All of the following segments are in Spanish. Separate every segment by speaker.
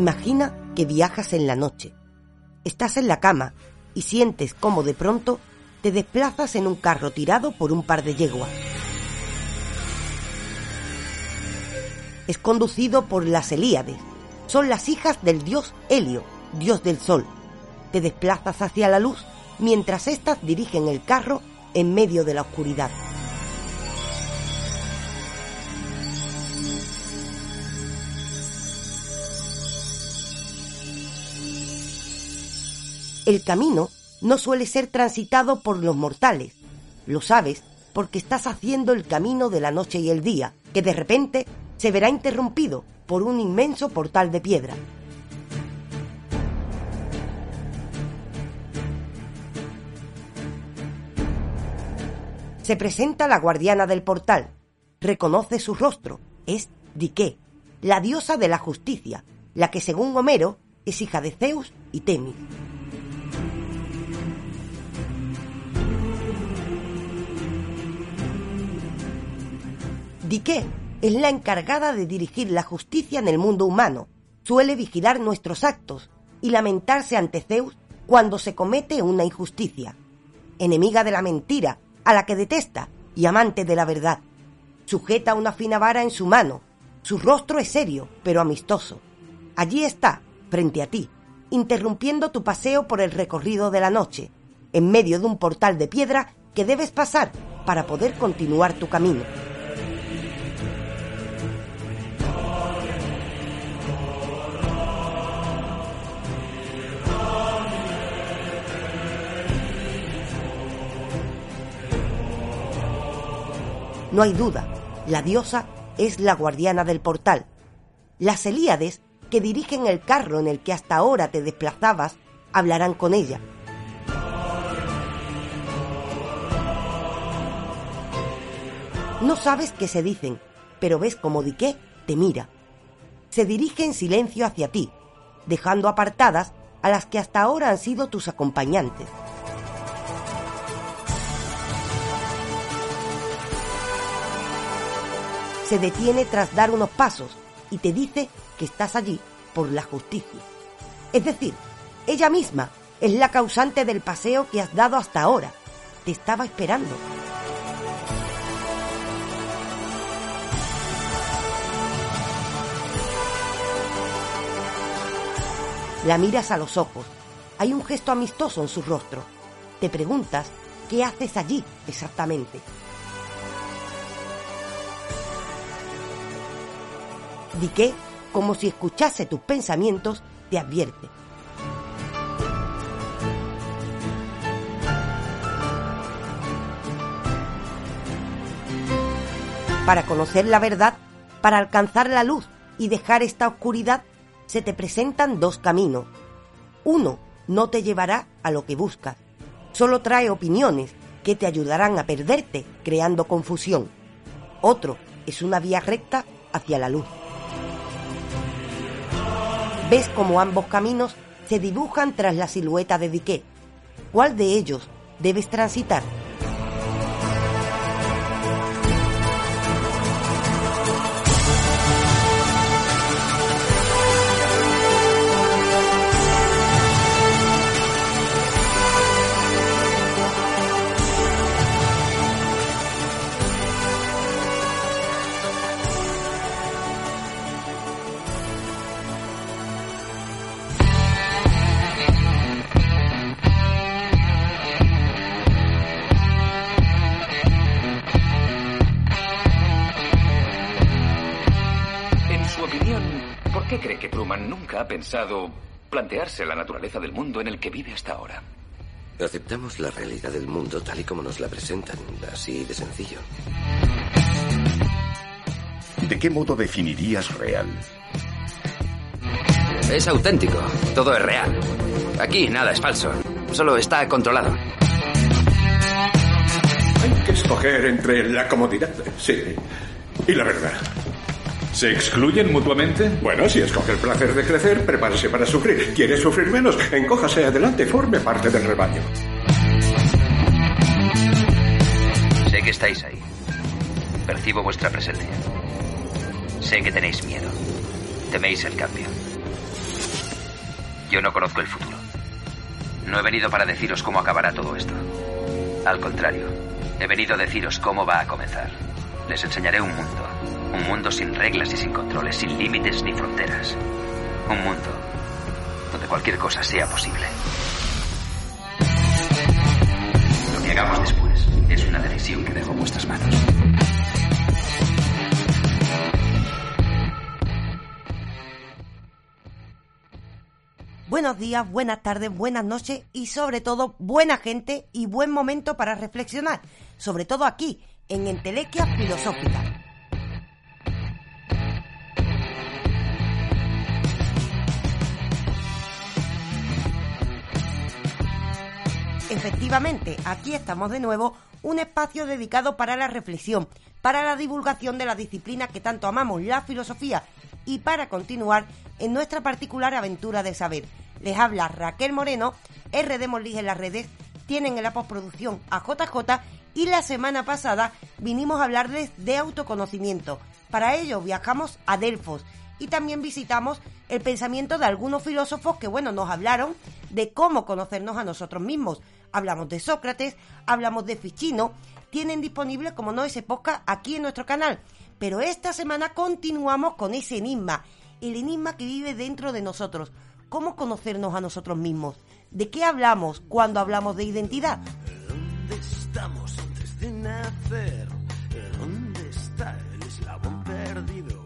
Speaker 1: Imagina que viajas en la noche. Estás en la cama y sientes como de pronto te desplazas en un carro tirado por un par de yeguas. Es conducido por las Elíades. Son las hijas del dios Helio, dios del sol. Te desplazas hacia la luz mientras éstas dirigen el carro en medio de la oscuridad. El camino no suele ser transitado por los mortales. Lo sabes porque estás haciendo el camino de la noche y el día, que de repente se verá interrumpido por un inmenso portal de piedra. Se presenta la guardiana del portal. Reconoce su rostro. Es Dique, la diosa de la justicia, la que según Homero es hija de Zeus y Temis. Dique es la encargada de dirigir la justicia en el mundo humano. Suele vigilar nuestros actos y lamentarse ante Zeus cuando se comete una injusticia. Enemiga de la mentira, a la que detesta, y amante de la verdad. Sujeta una fina vara en su mano. Su rostro es serio, pero amistoso. Allí está, frente a ti, interrumpiendo tu paseo por el recorrido de la noche, en medio de un portal de piedra que debes pasar para poder continuar tu camino. No hay duda, la diosa es la guardiana del portal. Las Elíades, que dirigen el carro en el que hasta ahora te desplazabas, hablarán con ella. No sabes qué se dicen, pero ves como Dique te mira. Se dirige en silencio hacia ti, dejando apartadas a las que hasta ahora han sido tus acompañantes. Se detiene tras dar unos pasos y te dice que estás allí por la justicia. Es decir, ella misma es la causante del paseo que has dado hasta ahora. Te estaba esperando. La miras a los ojos. Hay un gesto amistoso en su rostro. Te preguntas qué haces allí exactamente. Dique, como si escuchase tus pensamientos, te advierte. Para conocer la verdad, para alcanzar la luz y dejar esta oscuridad, se te presentan dos caminos. Uno no te llevará a lo que buscas, solo trae opiniones que te ayudarán a perderte creando confusión. Otro es una vía recta hacia la luz ves como ambos caminos se dibujan tras la silueta de Dique. ¿Cuál de ellos debes transitar?
Speaker 2: Ha pensado plantearse la naturaleza del mundo en el que vive hasta ahora?
Speaker 3: Aceptamos la realidad del mundo tal y como nos la presentan, así de sencillo.
Speaker 4: ¿De qué modo definirías real?
Speaker 5: Es auténtico, todo es real. Aquí nada es falso, solo está controlado.
Speaker 6: Hay que escoger entre la comodidad, sí, y la verdad.
Speaker 7: ¿Se excluyen mutuamente?
Speaker 6: Bueno, si escoge el placer de crecer, prepárese para sufrir. ¿Quiere sufrir menos? Encójase adelante, forme parte del rebaño.
Speaker 5: Sé que estáis ahí. Percibo vuestra presencia. Sé que tenéis miedo. Teméis el cambio. Yo no conozco el futuro. No he venido para deciros cómo acabará todo esto. Al contrario, he venido a deciros cómo va a comenzar. Les enseñaré un mundo. Un mundo sin reglas y sin controles, sin límites ni fronteras. Un mundo donde cualquier cosa sea posible. Lo que hagamos después es una decisión que dejo en vuestras manos.
Speaker 1: Buenos días, buenas tardes, buenas noches y sobre todo buena gente y buen momento para reflexionar, sobre todo aquí, en Entelequia Filosófica. Efectivamente, aquí estamos de nuevo, un espacio dedicado para la reflexión, para la divulgación de la disciplina que tanto amamos, la filosofía, y para continuar en nuestra particular aventura de saber. Les habla Raquel Moreno, RD Molís en las redes, tienen en la postproducción a JJ y la semana pasada vinimos a hablarles de autoconocimiento. Para ello viajamos a Delfos y también visitamos el pensamiento de algunos filósofos que, bueno, nos hablaron de cómo conocernos a nosotros mismos. Hablamos de Sócrates, hablamos de Ficino, tienen disponible, como no, ese podcast aquí en nuestro canal. Pero esta semana continuamos con ese enigma, el enigma que vive dentro de nosotros. ¿Cómo conocernos a nosotros mismos? ¿De qué hablamos cuando hablamos de identidad?
Speaker 8: ¿Dónde estamos antes de nacer? ¿Dónde está el eslabón perdido?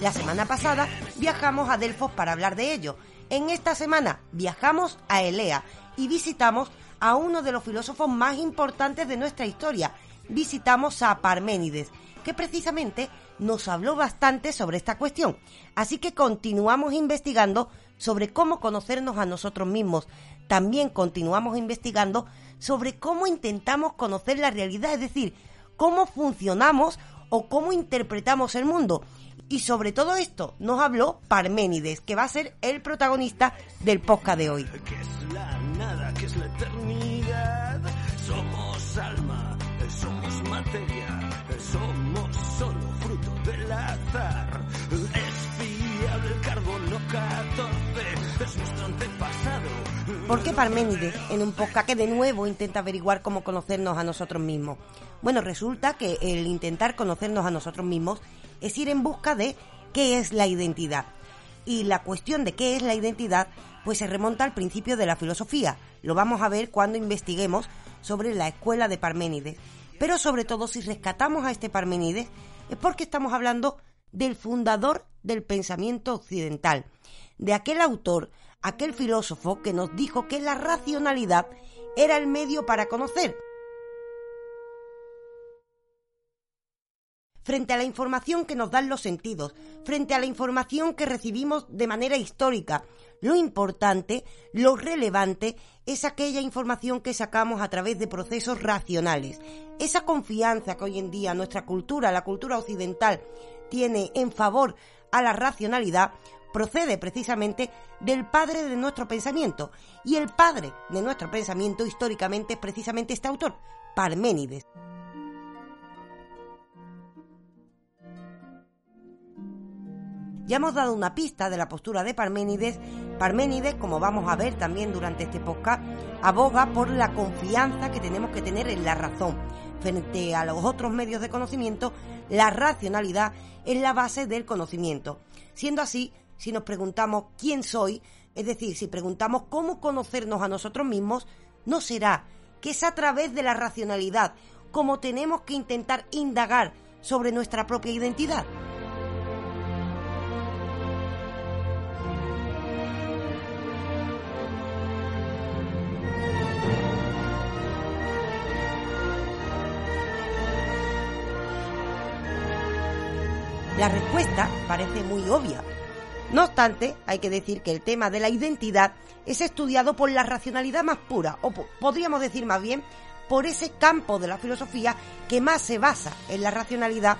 Speaker 1: La semana pasada viajamos a Delfos para hablar de ello. En esta semana viajamos a Elea y visitamos a uno de los filósofos más importantes de nuestra historia. Visitamos a Parménides, que precisamente nos habló bastante sobre esta cuestión. Así que continuamos investigando sobre cómo conocernos a nosotros mismos. También continuamos investigando sobre cómo intentamos conocer la realidad, es decir, cómo funcionamos o cómo interpretamos el mundo. Y sobre todo esto nos habló Parménides, que va a ser el protagonista del podcast de hoy.
Speaker 8: ¿Qué es la nada? ¿Qué es la eternidad? Somos alma, somos materia, somos solo fruto del azar.
Speaker 1: ¿Por qué Parménides en un podcast que de nuevo intenta averiguar cómo conocernos a nosotros mismos? Bueno, resulta que el intentar conocernos a nosotros mismos es ir en busca de qué es la identidad. Y la cuestión de qué es la identidad pues se remonta al principio de la filosofía. Lo vamos a ver cuando investiguemos sobre la escuela de Parménides. Pero sobre todo si rescatamos a este Parménides es porque estamos hablando del fundador del pensamiento occidental, de aquel autor, aquel filósofo que nos dijo que la racionalidad era el medio para conocer. Frente a la información que nos dan los sentidos, frente a la información que recibimos de manera histórica, lo importante, lo relevante, es aquella información que sacamos a través de procesos racionales. Esa confianza que hoy en día nuestra cultura, la cultura occidental, tiene en favor a la racionalidad, procede precisamente del padre de nuestro pensamiento. Y el padre de nuestro pensamiento históricamente es precisamente este autor, Parménides. Ya hemos dado una pista de la postura de Parménides. Parménides, como vamos a ver también durante este podcast, aboga por la confianza que tenemos que tener en la razón. Frente a los otros medios de conocimiento, la racionalidad es la base del conocimiento. Siendo así, si nos preguntamos quién soy, es decir, si preguntamos cómo conocernos a nosotros mismos, no será que es a través de la racionalidad como tenemos que intentar indagar sobre nuestra propia identidad. La respuesta parece muy obvia. No obstante, hay que decir que el tema de la identidad es estudiado por la racionalidad más pura, o podríamos decir más bien por ese campo de la filosofía que más se basa en la racionalidad,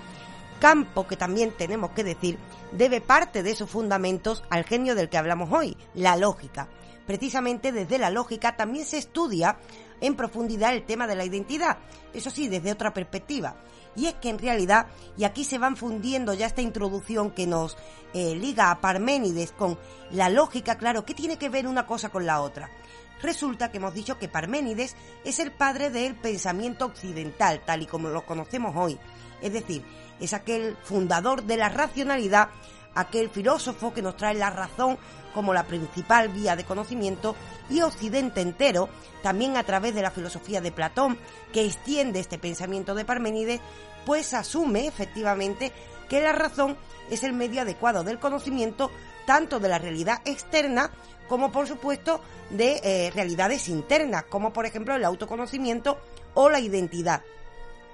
Speaker 1: campo que también tenemos que decir debe parte de sus fundamentos al genio del que hablamos hoy, la lógica. Precisamente desde la lógica también se estudia en profundidad el tema de la identidad, eso sí, desde otra perspectiva. Y es que en realidad, y aquí se van fundiendo ya esta introducción que nos eh, liga a Parménides con la lógica, claro, ¿qué tiene que ver una cosa con la otra? Resulta que hemos dicho que Parménides es el padre del pensamiento occidental, tal y como lo conocemos hoy. Es decir, es aquel fundador de la racionalidad, aquel filósofo que nos trae la razón como la principal vía de conocimiento y Occidente entero, también a través de la filosofía de Platón, que extiende este pensamiento de Parménides, pues asume efectivamente que la razón es el medio adecuado del conocimiento tanto de la realidad externa como por supuesto de eh, realidades internas, como por ejemplo el autoconocimiento o la identidad.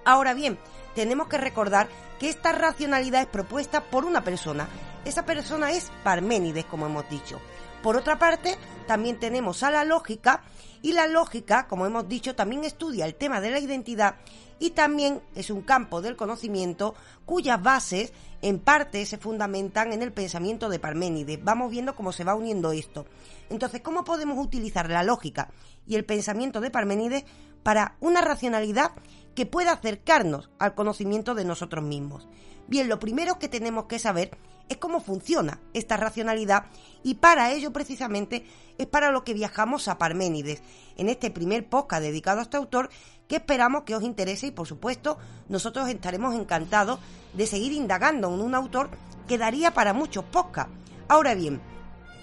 Speaker 1: Ahora bien, tenemos que recordar que esta racionalidad es propuesta por una persona. Esa persona es Parménides, como hemos dicho. Por otra parte, también tenemos a la lógica y la lógica, como hemos dicho, también estudia el tema de la identidad y también es un campo del conocimiento cuyas bases en parte se fundamentan en el pensamiento de Parménides. Vamos viendo cómo se va uniendo esto. Entonces, ¿cómo podemos utilizar la lógica y el pensamiento de Parménides para una racionalidad que pueda acercarnos al conocimiento de nosotros mismos? Bien, lo primero que tenemos que saber es cómo funciona esta racionalidad y para ello precisamente es para lo que viajamos a Parménides en este primer podcast dedicado a este autor que esperamos que os interese y por supuesto nosotros estaremos encantados de seguir indagando en un autor que daría para muchos podcasts. Ahora bien,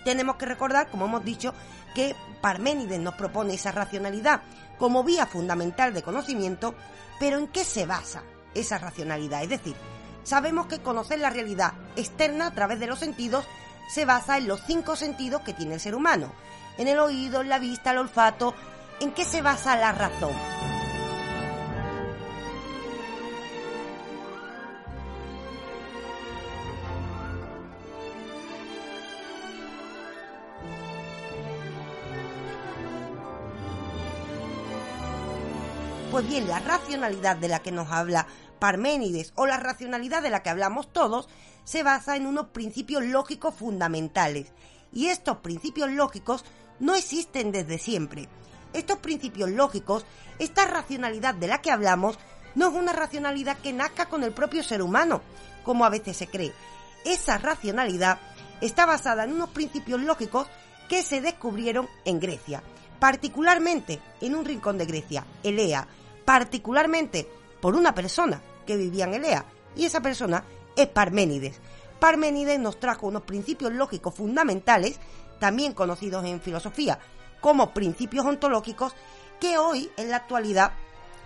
Speaker 1: tenemos que recordar, como hemos dicho, que Parménides nos propone esa racionalidad como vía fundamental de conocimiento, pero ¿en qué se basa esa racionalidad? Es decir, sabemos que conocer la realidad externa a través de los sentidos se basa en los cinco sentidos que tiene el ser humano, en el oído, en la vista, el olfato. ¿En qué se basa la razón? Pues bien, la racionalidad de la que nos habla Parménides o la racionalidad de la que hablamos todos se basa en unos principios lógicos fundamentales. Y estos principios lógicos no existen desde siempre. Estos principios lógicos, esta racionalidad de la que hablamos, no es una racionalidad que nazca con el propio ser humano, como a veces se cree. Esa racionalidad está basada en unos principios lógicos que se descubrieron en Grecia, particularmente en un rincón de Grecia, Elea, particularmente por una persona que vivía en Elea, y esa persona es Parménides. Parménides nos trajo unos principios lógicos fundamentales, también conocidos en filosofía como principios ontológicos, que hoy en la actualidad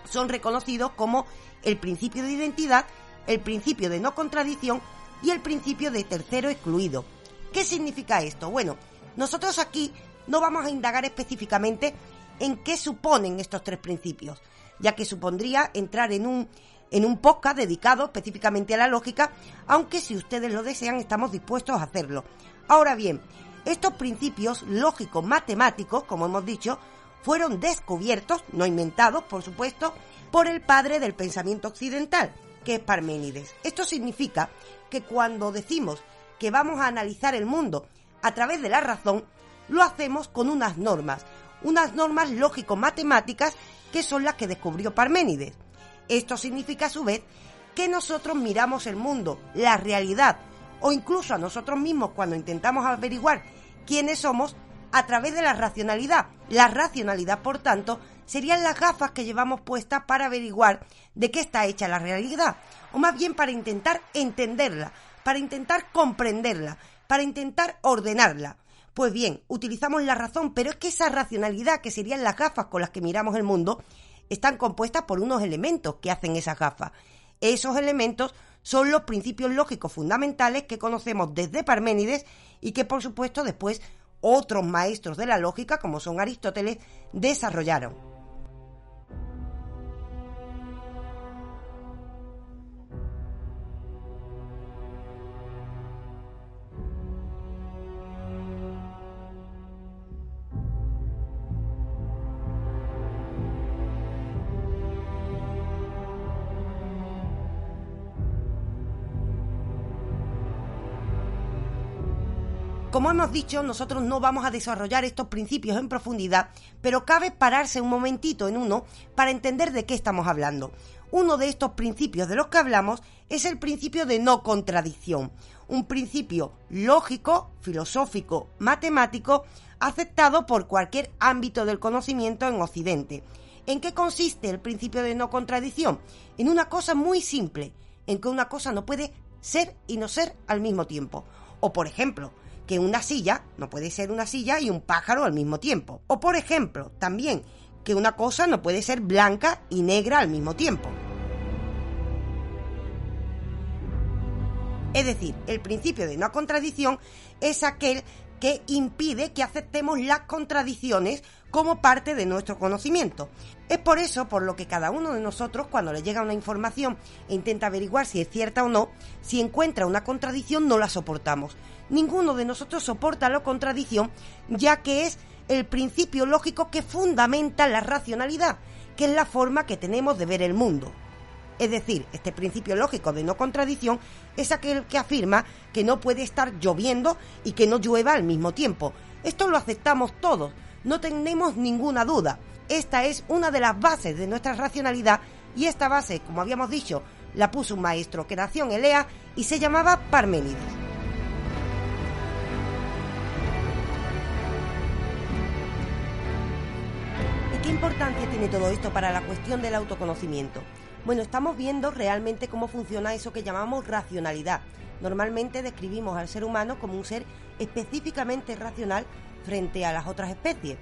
Speaker 1: son reconocidos como el principio de identidad, el principio de no contradicción y el principio de tercero excluido. ¿Qué significa esto? Bueno, nosotros aquí no vamos a indagar específicamente en qué suponen estos tres principios ya que supondría entrar en un, en un podcast dedicado específicamente a la lógica, aunque si ustedes lo desean estamos dispuestos a hacerlo. Ahora bien, estos principios lógicos matemáticos, como hemos dicho, fueron descubiertos, no inventados, por supuesto, por el padre del pensamiento occidental, que es Parménides. Esto significa que cuando decimos que vamos a analizar el mundo a través de la razón, lo hacemos con unas normas, unas normas lógico-matemáticas que son las que descubrió Parménides. Esto significa a su vez que nosotros miramos el mundo, la realidad, o incluso a nosotros mismos cuando intentamos averiguar quiénes somos a través de la racionalidad. La racionalidad, por tanto, serían las gafas que llevamos puestas para averiguar de qué está hecha la realidad, o más bien para intentar entenderla, para intentar comprenderla, para intentar ordenarla. Pues bien, utilizamos la razón, pero es que esa racionalidad, que serían las gafas con las que miramos el mundo, están compuestas por unos elementos que hacen esas gafas. Esos elementos son los principios lógicos fundamentales que conocemos desde Parménides y que por supuesto después otros maestros de la lógica, como son Aristóteles, desarrollaron. Como hemos dicho, nosotros no vamos a desarrollar estos principios en profundidad, pero cabe pararse un momentito en uno para entender de qué estamos hablando. Uno de estos principios de los que hablamos es el principio de no contradicción, un principio lógico, filosófico, matemático, aceptado por cualquier ámbito del conocimiento en Occidente. ¿En qué consiste el principio de no contradicción? En una cosa muy simple, en que una cosa no puede ser y no ser al mismo tiempo. O por ejemplo, que una silla no puede ser una silla y un pájaro al mismo tiempo. O por ejemplo, también que una cosa no puede ser blanca y negra al mismo tiempo. Es decir, el principio de no contradicción es aquel que impide que aceptemos las contradicciones como parte de nuestro conocimiento. Es por eso por lo que cada uno de nosotros, cuando le llega una información e intenta averiguar si es cierta o no, si encuentra una contradicción no la soportamos. Ninguno de nosotros soporta la contradicción, ya que es el principio lógico que fundamenta la racionalidad, que es la forma que tenemos de ver el mundo. Es decir, este principio lógico de no contradicción es aquel que afirma que no puede estar lloviendo y que no llueva al mismo tiempo. Esto lo aceptamos todos, no tenemos ninguna duda. Esta es una de las bases de nuestra racionalidad y esta base, como habíamos dicho, la puso un maestro que nació en Elea y se llamaba Parménides. ¿Y qué importancia tiene todo esto para la cuestión del autoconocimiento? Bueno, estamos viendo realmente cómo funciona eso que llamamos racionalidad. Normalmente describimos al ser humano como un ser específicamente racional frente a las otras especies.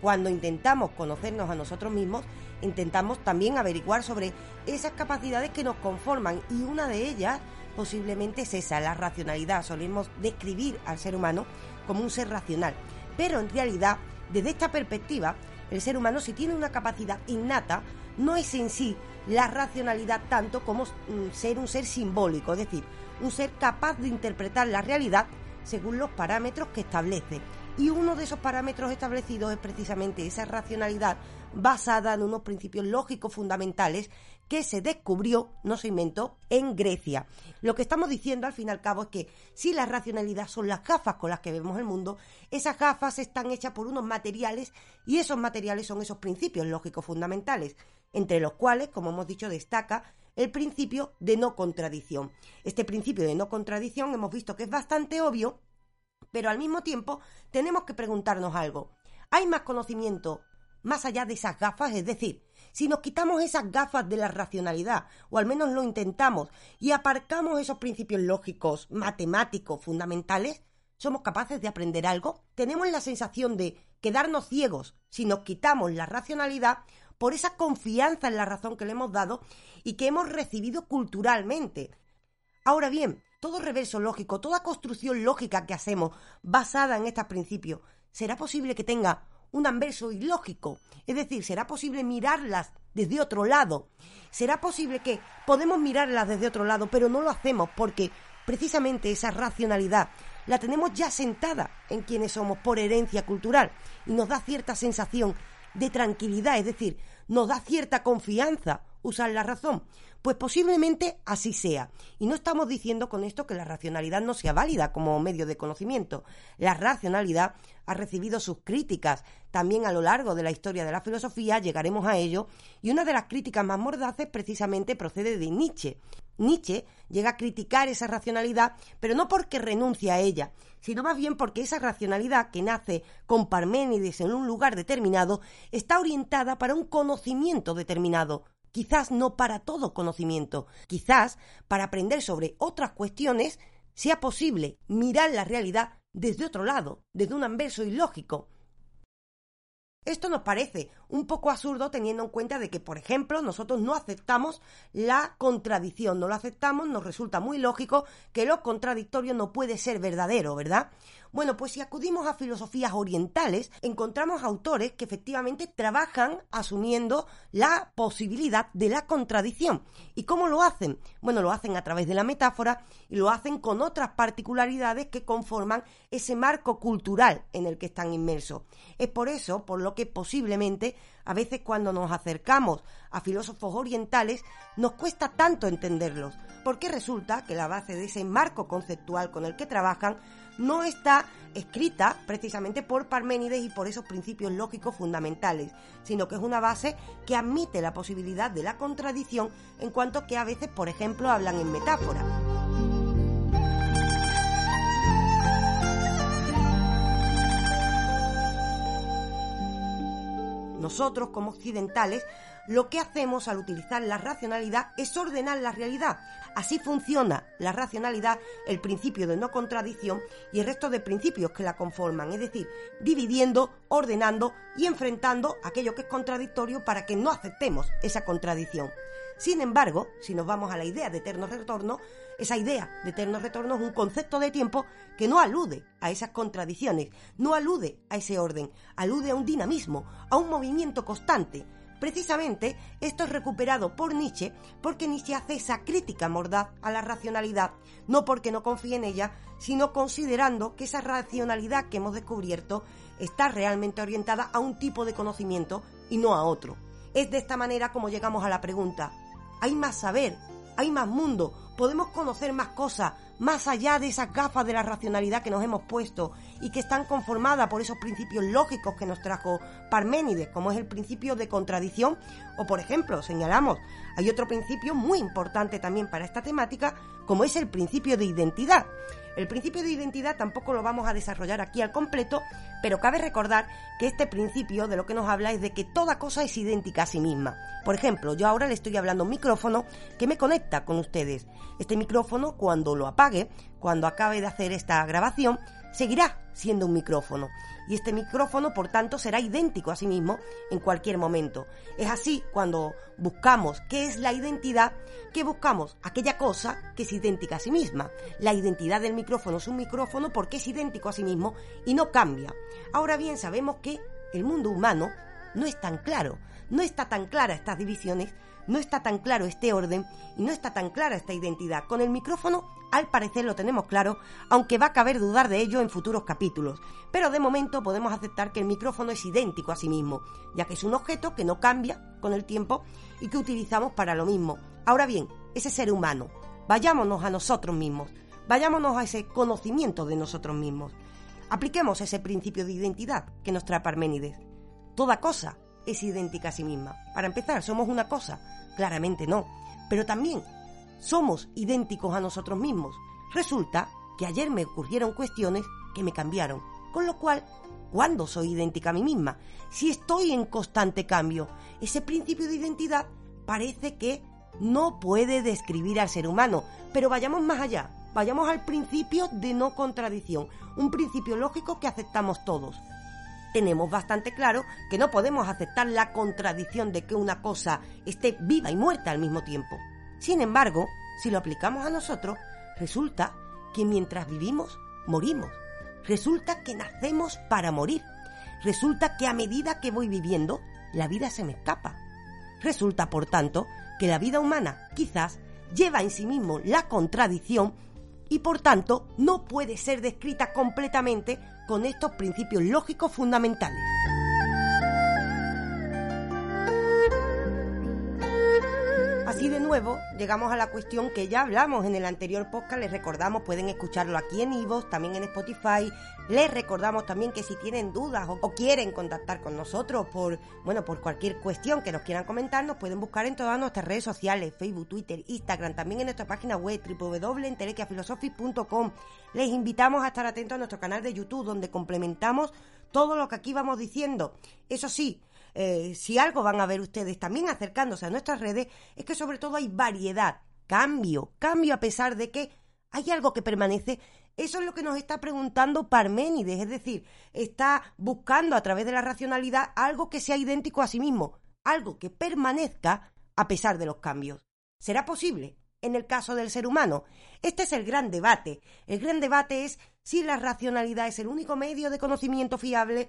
Speaker 1: Cuando intentamos conocernos a nosotros mismos, intentamos también averiguar sobre esas capacidades que nos conforman y una de ellas posiblemente es esa, la racionalidad. Solemos describir al ser humano como un ser racional. Pero en realidad, desde esta perspectiva, el ser humano si tiene una capacidad innata, no es en sí la racionalidad tanto como mm, ser un ser simbólico, es decir, un ser capaz de interpretar la realidad según los parámetros que establece. Y uno de esos parámetros establecidos es precisamente esa racionalidad basada en unos principios lógicos fundamentales que se descubrió, no se inventó, en Grecia. Lo que estamos diciendo al fin y al cabo es que si la racionalidad son las gafas con las que vemos el mundo, esas gafas están hechas por unos materiales y esos materiales son esos principios lógicos fundamentales entre los cuales, como hemos dicho, destaca el principio de no contradicción. Este principio de no contradicción hemos visto que es bastante obvio, pero al mismo tiempo tenemos que preguntarnos algo. ¿Hay más conocimiento más allá de esas gafas? Es decir, si nos quitamos esas gafas de la racionalidad, o al menos lo intentamos, y aparcamos esos principios lógicos, matemáticos, fundamentales, ¿somos capaces de aprender algo? ¿Tenemos la sensación de quedarnos ciegos si nos quitamos la racionalidad por esa confianza en la razón que le hemos dado y que hemos recibido culturalmente. Ahora bien, todo reverso lógico, toda construcción lógica que hacemos basada en estos principios, ¿será posible que tenga un anverso ilógico? Es decir, ¿será posible mirarlas desde otro lado? ¿Será posible que podemos mirarlas desde otro lado, pero no lo hacemos porque precisamente esa racionalidad la tenemos ya sentada en quienes somos por herencia cultural y nos da cierta sensación de tranquilidad, es decir, nos da cierta confianza usar la razón. Pues posiblemente así sea. Y no estamos diciendo con esto que la racionalidad no sea válida como medio de conocimiento. La racionalidad ha recibido sus críticas también a lo largo de la historia de la filosofía, llegaremos a ello, y una de las críticas más mordaces precisamente procede de Nietzsche. Nietzsche llega a criticar esa racionalidad, pero no porque renuncia a ella, sino más bien porque esa racionalidad que nace con Parménides en un lugar determinado está orientada para un conocimiento determinado, quizás no para todo conocimiento, quizás para aprender sobre otras cuestiones sea posible mirar la realidad desde otro lado, desde un anverso ilógico, esto nos parece un poco absurdo teniendo en cuenta de que, por ejemplo, nosotros no aceptamos la contradicción, no lo aceptamos, nos resulta muy lógico que lo contradictorio no puede ser verdadero, ¿verdad? Bueno, pues si acudimos a filosofías orientales, encontramos autores que efectivamente trabajan asumiendo la posibilidad de la contradicción. ¿Y cómo lo hacen? Bueno, lo hacen a través de la metáfora y lo hacen con otras particularidades que conforman ese marco cultural en el que están inmersos. Es por eso por lo que posiblemente A veces cuando nos acercamos a filósofos orientales nos cuesta tanto entenderlos, porque resulta que la base de ese marco conceptual con el que trabajan no está escrita precisamente por Parménides y por esos principios lógicos fundamentales, sino que es una base que admite la posibilidad de la contradicción en cuanto que a veces, por ejemplo, hablan en metáfora. Nosotros, como occidentales, lo que hacemos al utilizar la racionalidad es ordenar la realidad. Así funciona la racionalidad, el principio de no contradicción y el resto de principios que la conforman, es decir, dividiendo, ordenando y enfrentando aquello que es contradictorio para que no aceptemos esa contradicción. Sin embargo, si nos vamos a la idea de eterno retorno, esa idea de eterno retorno es un concepto de tiempo que no alude a esas contradicciones, no alude a ese orden, alude a un dinamismo, a un movimiento constante. Precisamente esto es recuperado por Nietzsche porque Nietzsche hace esa crítica mordaz a la racionalidad, no porque no confíe en ella, sino considerando que esa racionalidad que hemos descubierto está realmente orientada a un tipo de conocimiento y no a otro. Es de esta manera como llegamos a la pregunta, hay más saber, hay más mundo, podemos conocer más cosas, más allá de esas gafas de la racionalidad que nos hemos puesto y que están conformadas por esos principios lógicos que nos trajo Parménides, como es el principio de contradicción, o por ejemplo, señalamos, hay otro principio muy importante también para esta temática, como es el principio de identidad. El principio de identidad tampoco lo vamos a desarrollar aquí al completo, pero cabe recordar que este principio de lo que nos habla es de que toda cosa es idéntica a sí misma. Por ejemplo, yo ahora le estoy hablando a un micrófono que me conecta con ustedes. Este micrófono, cuando lo apague, cuando acabe de hacer esta grabación, seguirá siendo un micrófono. Y este micrófono, por tanto, será idéntico a sí mismo en cualquier momento. Es así cuando buscamos qué es la identidad, que buscamos aquella cosa que es idéntica a sí misma. La identidad del micrófono es un micrófono porque es idéntico a sí mismo y no cambia. Ahora bien, sabemos que el mundo humano no es tan claro, no está tan clara estas divisiones, no está tan claro este orden y no está tan clara esta identidad. Con el micrófono al parecer lo tenemos claro, aunque va a caber dudar de ello en futuros capítulos. Pero de momento podemos aceptar que el micrófono es idéntico a sí mismo, ya que es un objeto que no cambia con el tiempo y que utilizamos para lo mismo. Ahora bien, ese ser humano, vayámonos a nosotros mismos, vayámonos a ese conocimiento de nosotros mismos. Apliquemos ese principio de identidad que nos trae Parménides. Toda cosa es idéntica a sí misma. Para empezar, ¿somos una cosa? Claramente no. Pero también somos idénticos a nosotros mismos. Resulta que ayer me ocurrieron cuestiones que me cambiaron, con lo cual, ¿cuándo soy idéntica a mí misma? Si estoy en constante cambio, ese principio de identidad parece que no puede describir al ser humano, pero vayamos más allá, vayamos al principio de no contradicción, un principio lógico que aceptamos todos. Tenemos bastante claro que no podemos aceptar la contradicción de que una cosa esté viva y muerta al mismo tiempo. Sin embargo, si lo aplicamos a nosotros, resulta que mientras vivimos, morimos. Resulta que nacemos para morir. Resulta que a medida que voy viviendo, la vida se me escapa. Resulta, por tanto, que la vida humana quizás lleva en sí mismo la contradicción y por tanto no puede ser descrita completamente con estos principios lógicos fundamentales. Así de nuevo, llegamos a la cuestión que ya hablamos en el anterior podcast, les recordamos, pueden escucharlo aquí en Ivo, también en Spotify, les recordamos también que si tienen dudas o, quieren contactar con nosotros por, bueno, por cualquier cuestión que nos quieran comentar, nos pueden buscar en todas nuestras redes sociales, Facebook, Twitter, Instagram, también en nuestra página web www.entelequiaphilosophy.com. Les invitamos a estar atentos a nuestro canal de YouTube donde complementamos todo lo que aquí vamos diciendo. Eso sí, eh, si algo van a ver ustedes también acercándose a nuestras redes, es que sobre todo hay variedad, cambio, cambio a pesar de que hay algo que permanece. Eso es lo que nos está preguntando Parménides, es decir, está buscando a través de la racionalidad algo que sea idéntico a sí mismo, algo que permanezca a pesar de los cambios. ¿Será posible? En el caso del ser humano. Este es el gran debate. El gran debate es si la racionalidad es el único medio de conocimiento fiable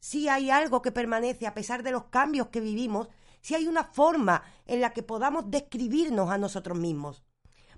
Speaker 1: si hay algo que permanece a pesar de los cambios que vivimos, si hay una forma en la que podamos describirnos a nosotros mismos.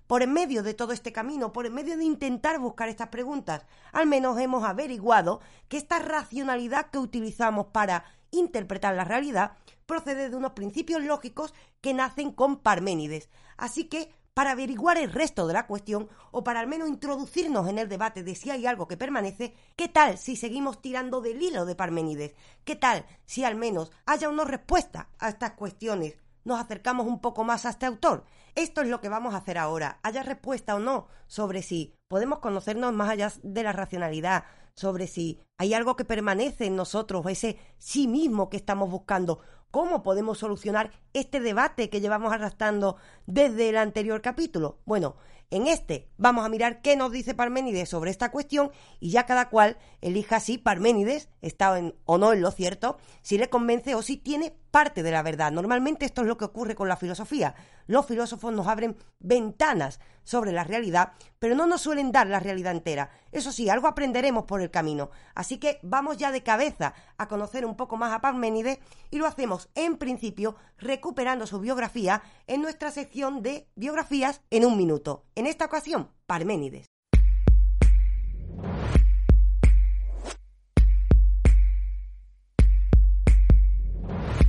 Speaker 1: Por en medio de todo este camino, por en medio de intentar buscar estas preguntas, al menos hemos averiguado que esta racionalidad que utilizamos para interpretar la realidad procede de unos principios lógicos que nacen con Parménides. Así que, para averiguar el resto de la cuestión, o para al menos introducirnos en el debate de si hay algo que permanece, ¿qué tal si seguimos tirando del hilo de Parménides? ¿Qué tal si al menos haya una respuesta a estas cuestiones? Nos acercamos un poco más a este autor. Esto es lo que vamos a hacer ahora. Haya respuesta o no sobre si podemos conocernos más allá de la racionalidad, sobre si hay algo que permanece en nosotros, ese sí mismo que estamos buscando. ¿Cómo podemos solucionar este debate que llevamos arrastrando desde el anterior capítulo? Bueno, en este vamos a mirar qué nos dice Parménides sobre esta cuestión y ya cada cual elija si Parménides está en, o no en lo cierto, si le convence o si tiene parte de la verdad. Normalmente esto es lo que ocurre con la filosofía. Los filósofos nos abren ventanas sobre la realidad, pero no nos suelen dar la realidad entera. Eso sí, algo aprenderemos por el camino. Así que vamos ya de cabeza a conocer un poco más a Parménides y lo hacemos en principio recuperando su biografía en nuestra sección de biografías en un minuto. En esta ocasión, Parménides.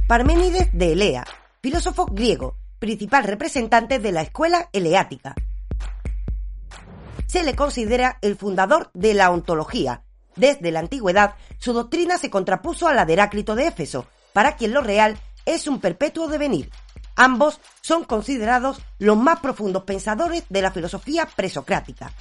Speaker 1: Parménides de Elea, filósofo griego, principal representante de la escuela eleática. Se le considera el fundador de la ontología. Desde la antigüedad, su doctrina se contrapuso a la de Heráclito de Éfeso, para quien lo real es un perpetuo devenir. Ambos son considerados los más profundos pensadores de la filosofía presocrática.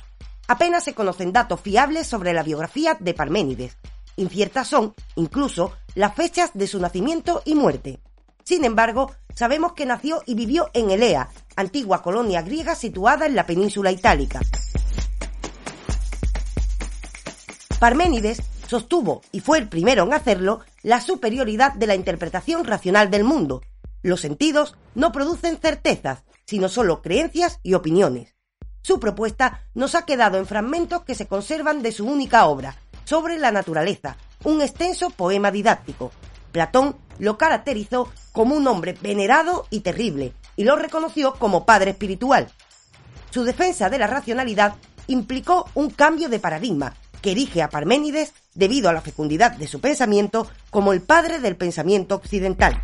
Speaker 1: Apenas se conocen datos fiables sobre la biografía de Parménides. Inciertas son, incluso, las fechas de su nacimiento y muerte. Sin embargo, sabemos que nació y vivió en Elea, antigua colonia griega situada en la península itálica. Parménides sostuvo, y fue el primero en hacerlo, la superioridad de la interpretación racional del mundo. Los sentidos no producen certezas, sino solo creencias y opiniones. Su propuesta nos ha quedado en fragmentos que se conservan de su única obra, sobre la naturaleza, un extenso poema didáctico. Platón lo caracterizó como un hombre venerado y terrible, y lo reconoció como padre espiritual. Su defensa de la racionalidad implicó un cambio de paradigma que erige a Parménides, debido a la fecundidad de su pensamiento, como el padre del pensamiento occidental.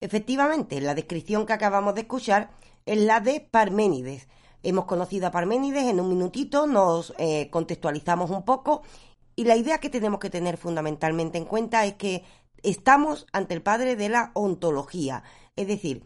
Speaker 1: Efectivamente, la descripción que acabamos de escuchar es la de Parménides. Hemos conocido a Parménides en un minutito, nos eh, contextualizamos un poco y la idea que tenemos que tener fundamentalmente en cuenta es que estamos ante el padre de la ontología, es decir,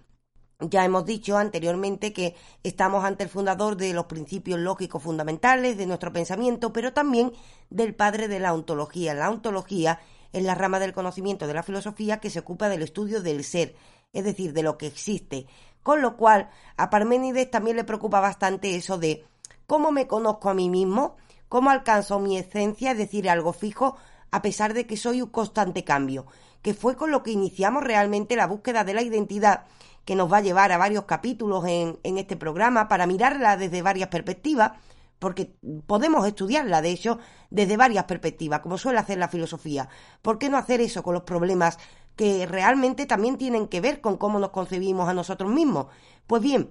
Speaker 1: ya hemos dicho anteriormente que estamos ante el fundador de los principios lógicos fundamentales de nuestro pensamiento, pero también del padre de la ontología. La ontología es la rama del conocimiento de la filosofía que se ocupa del estudio del ser, es decir, de lo que existe. Con lo cual, a Parménides también le preocupa bastante eso de cómo me conozco a mí mismo, cómo alcanzo mi esencia, es decir, algo fijo, a pesar de que soy un constante cambio, que fue con lo que iniciamos realmente la búsqueda de la identidad que nos va a llevar a varios capítulos en, en este programa para mirarla desde varias perspectivas, porque podemos estudiarla, de hecho, desde varias perspectivas, como suele hacer la filosofía. ¿Por qué no hacer eso con los problemas que realmente también tienen que ver con cómo nos concebimos a nosotros mismos? Pues bien,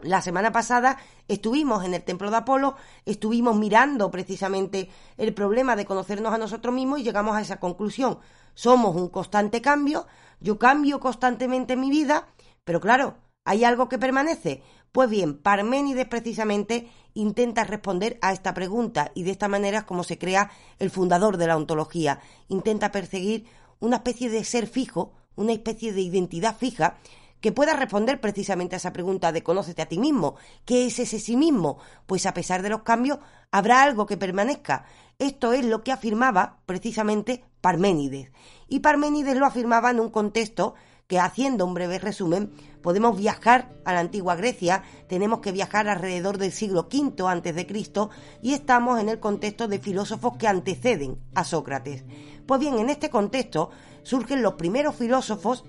Speaker 1: la semana pasada estuvimos en el templo de Apolo, estuvimos mirando precisamente el problema de conocernos a nosotros mismos y llegamos a esa conclusión. Somos un constante cambio, yo cambio constantemente en mi vida pero claro, ¿hay algo que permanece? Pues bien, Parménides precisamente intenta responder a esta pregunta y de esta manera es como se crea el fundador de la ontología. Intenta perseguir una especie de ser fijo, una especie de identidad fija que pueda responder precisamente a esa pregunta de conócete a ti mismo. ¿Qué es ese sí mismo? Pues a pesar de los cambios, habrá algo que permanezca. Esto es lo que afirmaba precisamente Parménides. Y Parménides lo afirmaba en un contexto que haciendo un breve resumen, podemos viajar a la antigua Grecia, tenemos que viajar alrededor del siglo V antes de Cristo y estamos en el contexto de filósofos que anteceden a Sócrates. Pues bien, en este contexto surgen los primeros filósofos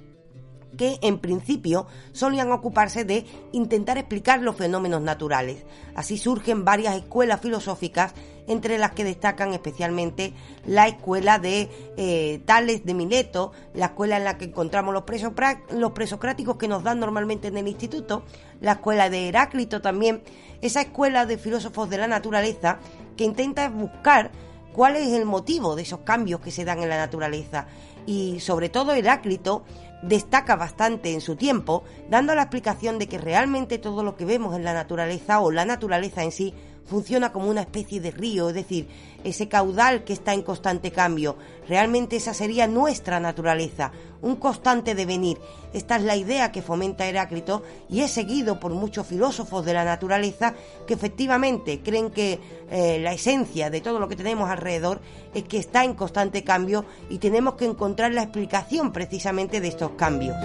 Speaker 1: que en principio solían ocuparse de intentar explicar los fenómenos naturales. Así surgen varias escuelas filosóficas, entre las que destacan especialmente la escuela de eh, Tales de Mileto, la escuela en la que encontramos los, los presocráticos que nos dan normalmente en el instituto, la escuela de Heráclito también, esa escuela de filósofos de la naturaleza que intenta buscar cuál es el motivo de esos cambios que se dan en la naturaleza. Y sobre todo Heráclito destaca bastante en su tiempo, dando la explicación de que realmente todo lo que vemos en la naturaleza o la naturaleza en sí funciona como una especie de río, es decir, ese caudal que está en constante cambio. Realmente esa sería nuestra naturaleza, un constante devenir. Esta es la idea que fomenta Heráclito y es seguido por muchos filósofos de la naturaleza que efectivamente creen que eh, la esencia de todo lo que tenemos alrededor es que está en constante cambio y tenemos que encontrar la explicación precisamente de estos cambios.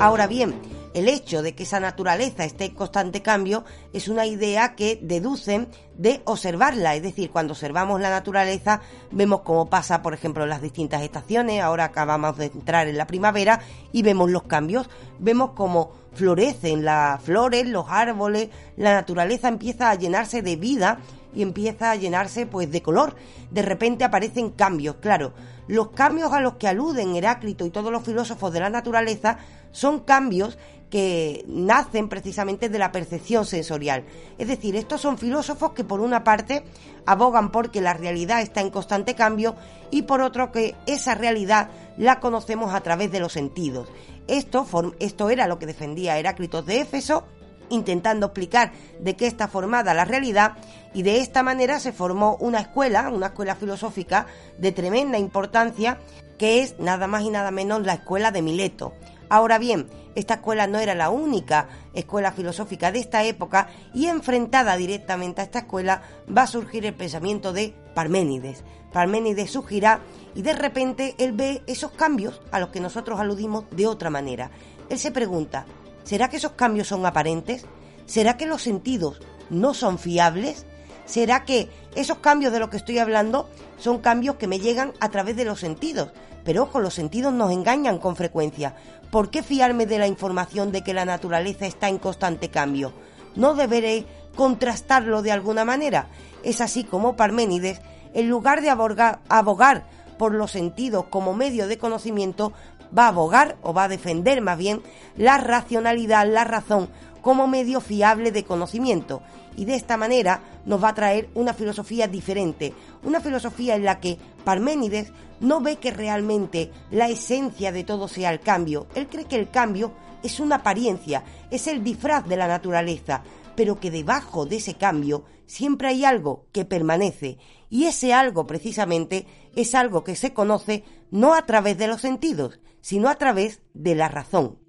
Speaker 1: Ahora bien, el hecho de que esa naturaleza esté en constante cambio es una idea que deducen de observarla, es decir, cuando observamos la naturaleza vemos cómo pasa, por ejemplo, las distintas estaciones, ahora acabamos de entrar en la primavera y vemos los cambios, vemos cómo florecen las flores, los árboles, la naturaleza empieza a llenarse de vida y empieza a llenarse pues de color. De repente aparecen cambios, claro. Los cambios a los que aluden Heráclito y todos los filósofos de la naturaleza son cambios que nacen precisamente de la percepción sensorial. Es decir, estos son filósofos que por una parte abogan porque la realidad está en constante cambio y por otro que esa realidad la conocemos a través de los sentidos. Esto, esto era lo que defendía Heráclito de Éfeso intentando explicar de qué está formada la realidad y de esta manera se formó una escuela, una escuela filosófica de tremenda importancia que es nada más y nada menos la escuela de Mileto. Ahora bien, esta escuela no era la única escuela filosófica de esta época y enfrentada directamente a esta escuela va a surgir el pensamiento de Parménides. Parménides surgirá y de repente él ve esos cambios a los que nosotros aludimos de otra manera. Él se pregunta, ¿será que esos cambios son aparentes? ¿Será que los sentidos no son fiables? ¿Será que esos cambios de los que estoy hablando son cambios que me llegan a través de los sentidos? Pero ojo, los sentidos nos engañan con frecuencia. ¿Por qué fiarme de la información de que la naturaleza está en constante cambio? ¿No deberé contrastarlo de alguna manera? Es así como Parménides, en lugar de abogar, por los sentidos como medio de conocimiento, va a abogar o va a defender más bien la racionalidad, la razón como medio fiable de conocimiento. Y de esta manera nos va a traer una filosofía diferente, una filosofía en la que Parménides no ve que realmente la esencia de todo sea el cambio, él cree que el cambio es una apariencia, es el disfraz de la naturaleza, pero que debajo de ese cambio siempre hay algo que permanece. Y ese algo precisamente es algo que se conoce no a través de los sentidos, sino a través de la razón.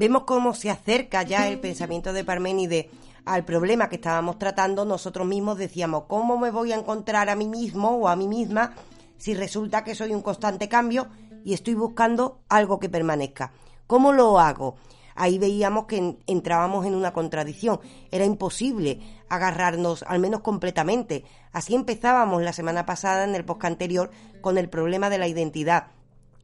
Speaker 1: Vemos cómo se acerca ya el pensamiento de Parménides al problema que estábamos tratando, nosotros mismos decíamos, ¿cómo me voy a encontrar a mí mismo o a mí misma si resulta que soy un constante cambio y estoy buscando algo que permanezca? ¿Cómo lo hago? Ahí veíamos que entrábamos en una contradicción. Era imposible agarrarnos, al menos completamente. Así empezábamos la semana pasada en el post anterior con el problema de la identidad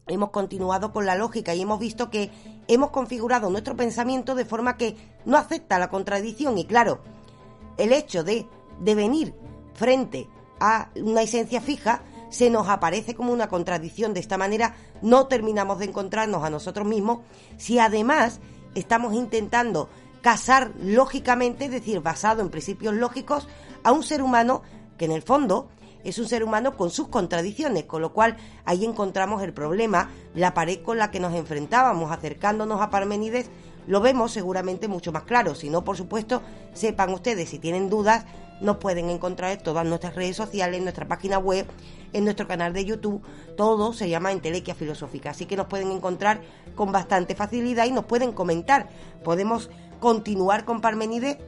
Speaker 1: hemos continuado con la lógica y hemos visto que hemos configurado nuestro pensamiento de forma que no acepta la contradicción y claro, el hecho de, de venir frente a una esencia fija se nos aparece como una contradicción. De esta manera no terminamos de encontrarnos a nosotros mismos si además estamos intentando casar lógicamente, es decir, basado en principios lógicos, a un ser humano que en el fondo es un ser humano con sus contradicciones, con lo cual ahí encontramos el problema, la pared con la que nos enfrentábamos acercándonos a Parménides, lo vemos seguramente mucho más claro. Si no, por supuesto, sepan ustedes, si tienen dudas, nos pueden encontrar en todas nuestras redes sociales, en nuestra página web, en nuestro canal de YouTube. Todo se llama Entelequia Filosófica. Así que nos pueden encontrar con bastante facilidad y nos pueden comentar. Podemos continuar con Parménides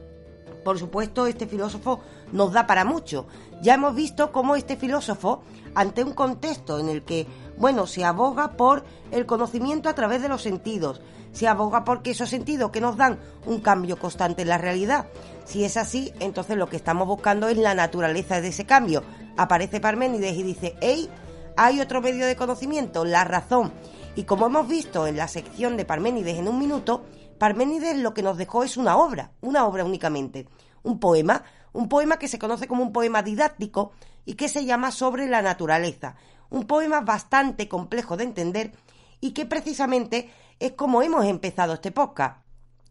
Speaker 1: por supuesto, este filósofo nos da para mucho. Ya hemos visto cómo este filósofo, ante un contexto en el que Bueno, se aboga por el conocimiento a través de los sentidos, se aboga porque esos sentidos que nos dan un cambio constante en la realidad. Si es así, entonces lo que estamos buscando es la naturaleza de ese cambio. Aparece Parménides y dice, hey, hay otro medio de conocimiento, la razón. Y como hemos visto en la sección de Parménides en un minuto, Parménides lo que nos dejó es una obra, una obra únicamente, un poema, un poema que se conoce como un poema didáctico y que se llama Sobre la naturaleza, un poema bastante complejo de entender y que precisamente es como hemos empezado este podcast.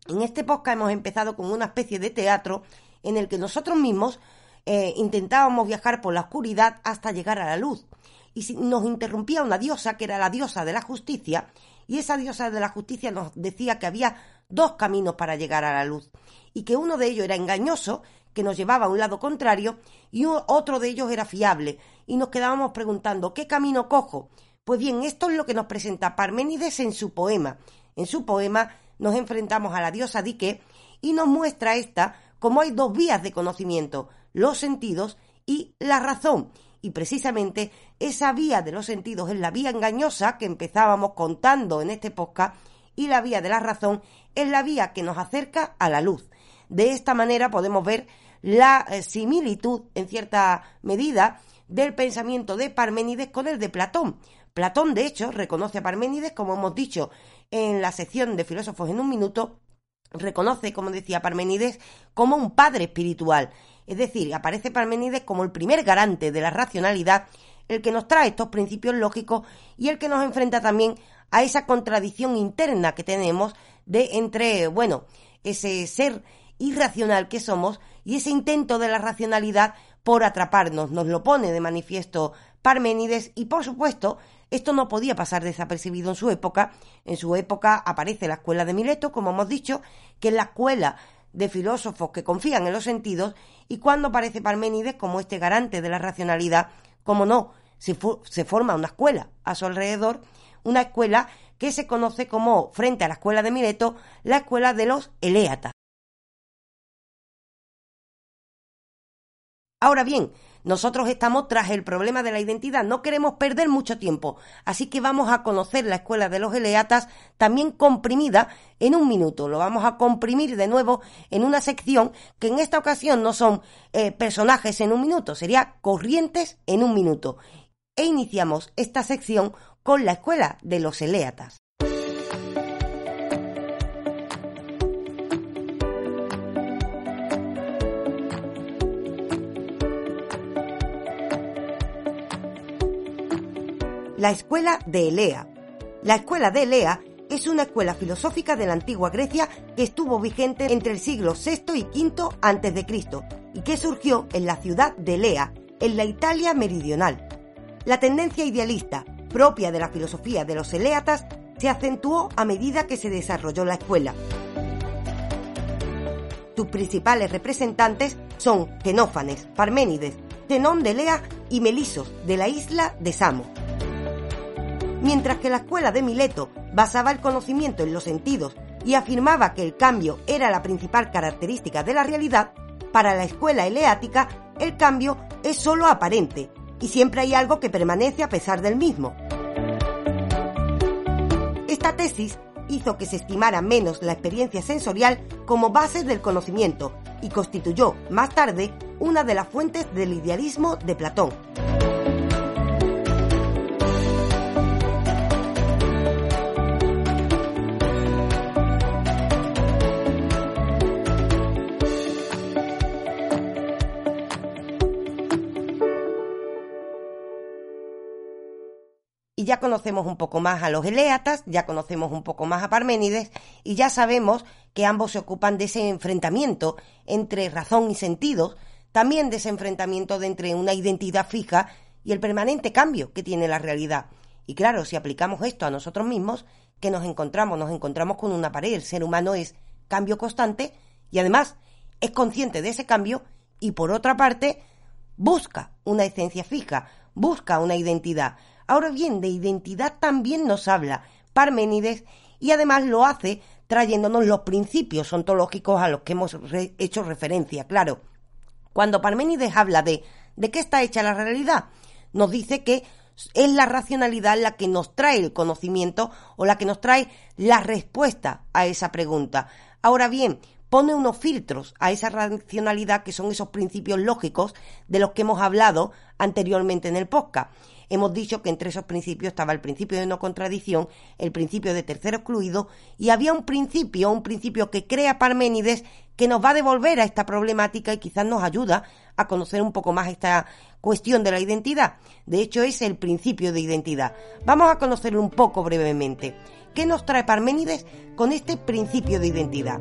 Speaker 1: En este podcast hemos empezado con una especie de teatro en el que nosotros mismos eh, intentábamos viajar por la oscuridad hasta llegar a la luz. Y nos interrumpía una diosa que era la diosa de la justicia, y esa diosa de la justicia nos decía que había dos caminos para llegar a la luz, y que uno de ellos era engañoso, que nos llevaba a un lado contrario, y otro de ellos era fiable, y nos quedábamos preguntando ¿qué camino cojo? Pues bien, esto es lo que nos presenta Parménides en su poema. En su poema nos enfrentamos a la diosa Dique y nos muestra esta como hay dos vías de conocimiento, los sentidos y la razón. Y precisamente esa vía de los sentidos es la vía engañosa que empezábamos contando en este podcast y la vía de la razón es la vía que nos acerca a la luz. De esta manera podemos ver la eh, similitud, en cierta medida, del pensamiento de Parménides con el de Platón. Platón, de hecho, reconoce a Parménides, como hemos dicho en la sección de filósofos en un minuto, reconoce, como decía Parménides, como un padre espiritual. Es decir, aparece Parménides como el primer garante de la racionalidad, el que nos trae estos principios lógicos y el que nos enfrenta también a esa contradicción interna que tenemos de entre, bueno, ese ser irracional que somos y ese intento de la racionalidad por atraparnos. Nos lo pone de manifiesto Parménides y, por supuesto, esto no podía pasar desapercibido en su época. En su época aparece la escuela de Mileto, como hemos dicho, que es la escuela de filósofos que confían en los sentidos, y cuando aparece Parménides como este garante de la racionalidad, como no, se, se forma una escuela a su alrededor, una escuela que se conoce como, frente a la escuela de Mileto, la escuela de los Eléatas. Ahora bien, nosotros estamos tras el problema de la identidad, no queremos perder mucho tiempo, así que vamos a conocer la escuela de los Eleatas también comprimida en un minuto. Lo vamos a comprimir de nuevo en una sección que en esta ocasión no son eh, personajes en un minuto, sería corrientes en un minuto. E iniciamos esta sección con la escuela de los Eleatas. La Escuela de Elea. La Escuela de Elea es una escuela filosófica de la antigua Grecia que estuvo vigente entre el siglo VI y V Cristo y que surgió en la ciudad de Elea, en la Italia meridional. La tendencia idealista propia de la filosofía de los eleatas se acentuó a medida que se desarrolló la escuela. Sus principales representantes son Genófanes, Parménides, Zenón de Elea y Melisos de la isla de Samos mientras que la escuela de Mileto basaba el conocimiento en los sentidos y afirmaba que el cambio era la principal característica de la realidad, para la escuela eleática el cambio es sólo aparente y siempre hay algo que permanece a pesar del mismo. Esta tesis hizo que se estimara menos la experiencia sensorial como base del conocimiento y constituyó más tarde una de las fuentes del idealismo de Platón. Ya conocemos un poco más a los Eleatas, ya conocemos un poco más a Parménides y ya sabemos que ambos se ocupan de ese enfrentamiento entre razón y sentidos, también de ese enfrentamiento de entre una identidad fija y el permanente cambio que tiene la realidad. Y claro, si aplicamos esto a nosotros mismos, que nos encontramos? Nos encontramos con una pared. El ser humano es cambio constante y además es consciente de ese cambio y por otra parte busca una esencia fija, busca una identidad. Ahora bien, de identidad también nos habla Parménides y además lo hace trayéndonos los principios ontológicos a los que hemos hecho referencia, claro. Cuando Parménides habla de de qué está hecha la realidad, nos dice que es la racionalidad la que nos trae el conocimiento o la que nos trae la respuesta a esa pregunta. Ahora bien, pone unos filtros a esa racionalidad que son esos principios lógicos de los que hemos hablado anteriormente en el podcast. Hemos dicho que entre esos principios estaba el principio de no contradicción, el principio de tercero excluido y había un principio, un principio que crea Parménides que nos va a devolver a esta problemática y quizás nos ayuda a conocer un poco más esta cuestión de la identidad. De hecho, es el principio de identidad. Vamos a conocerlo un poco brevemente. ¿Qué nos trae Parménides con este principio de identidad?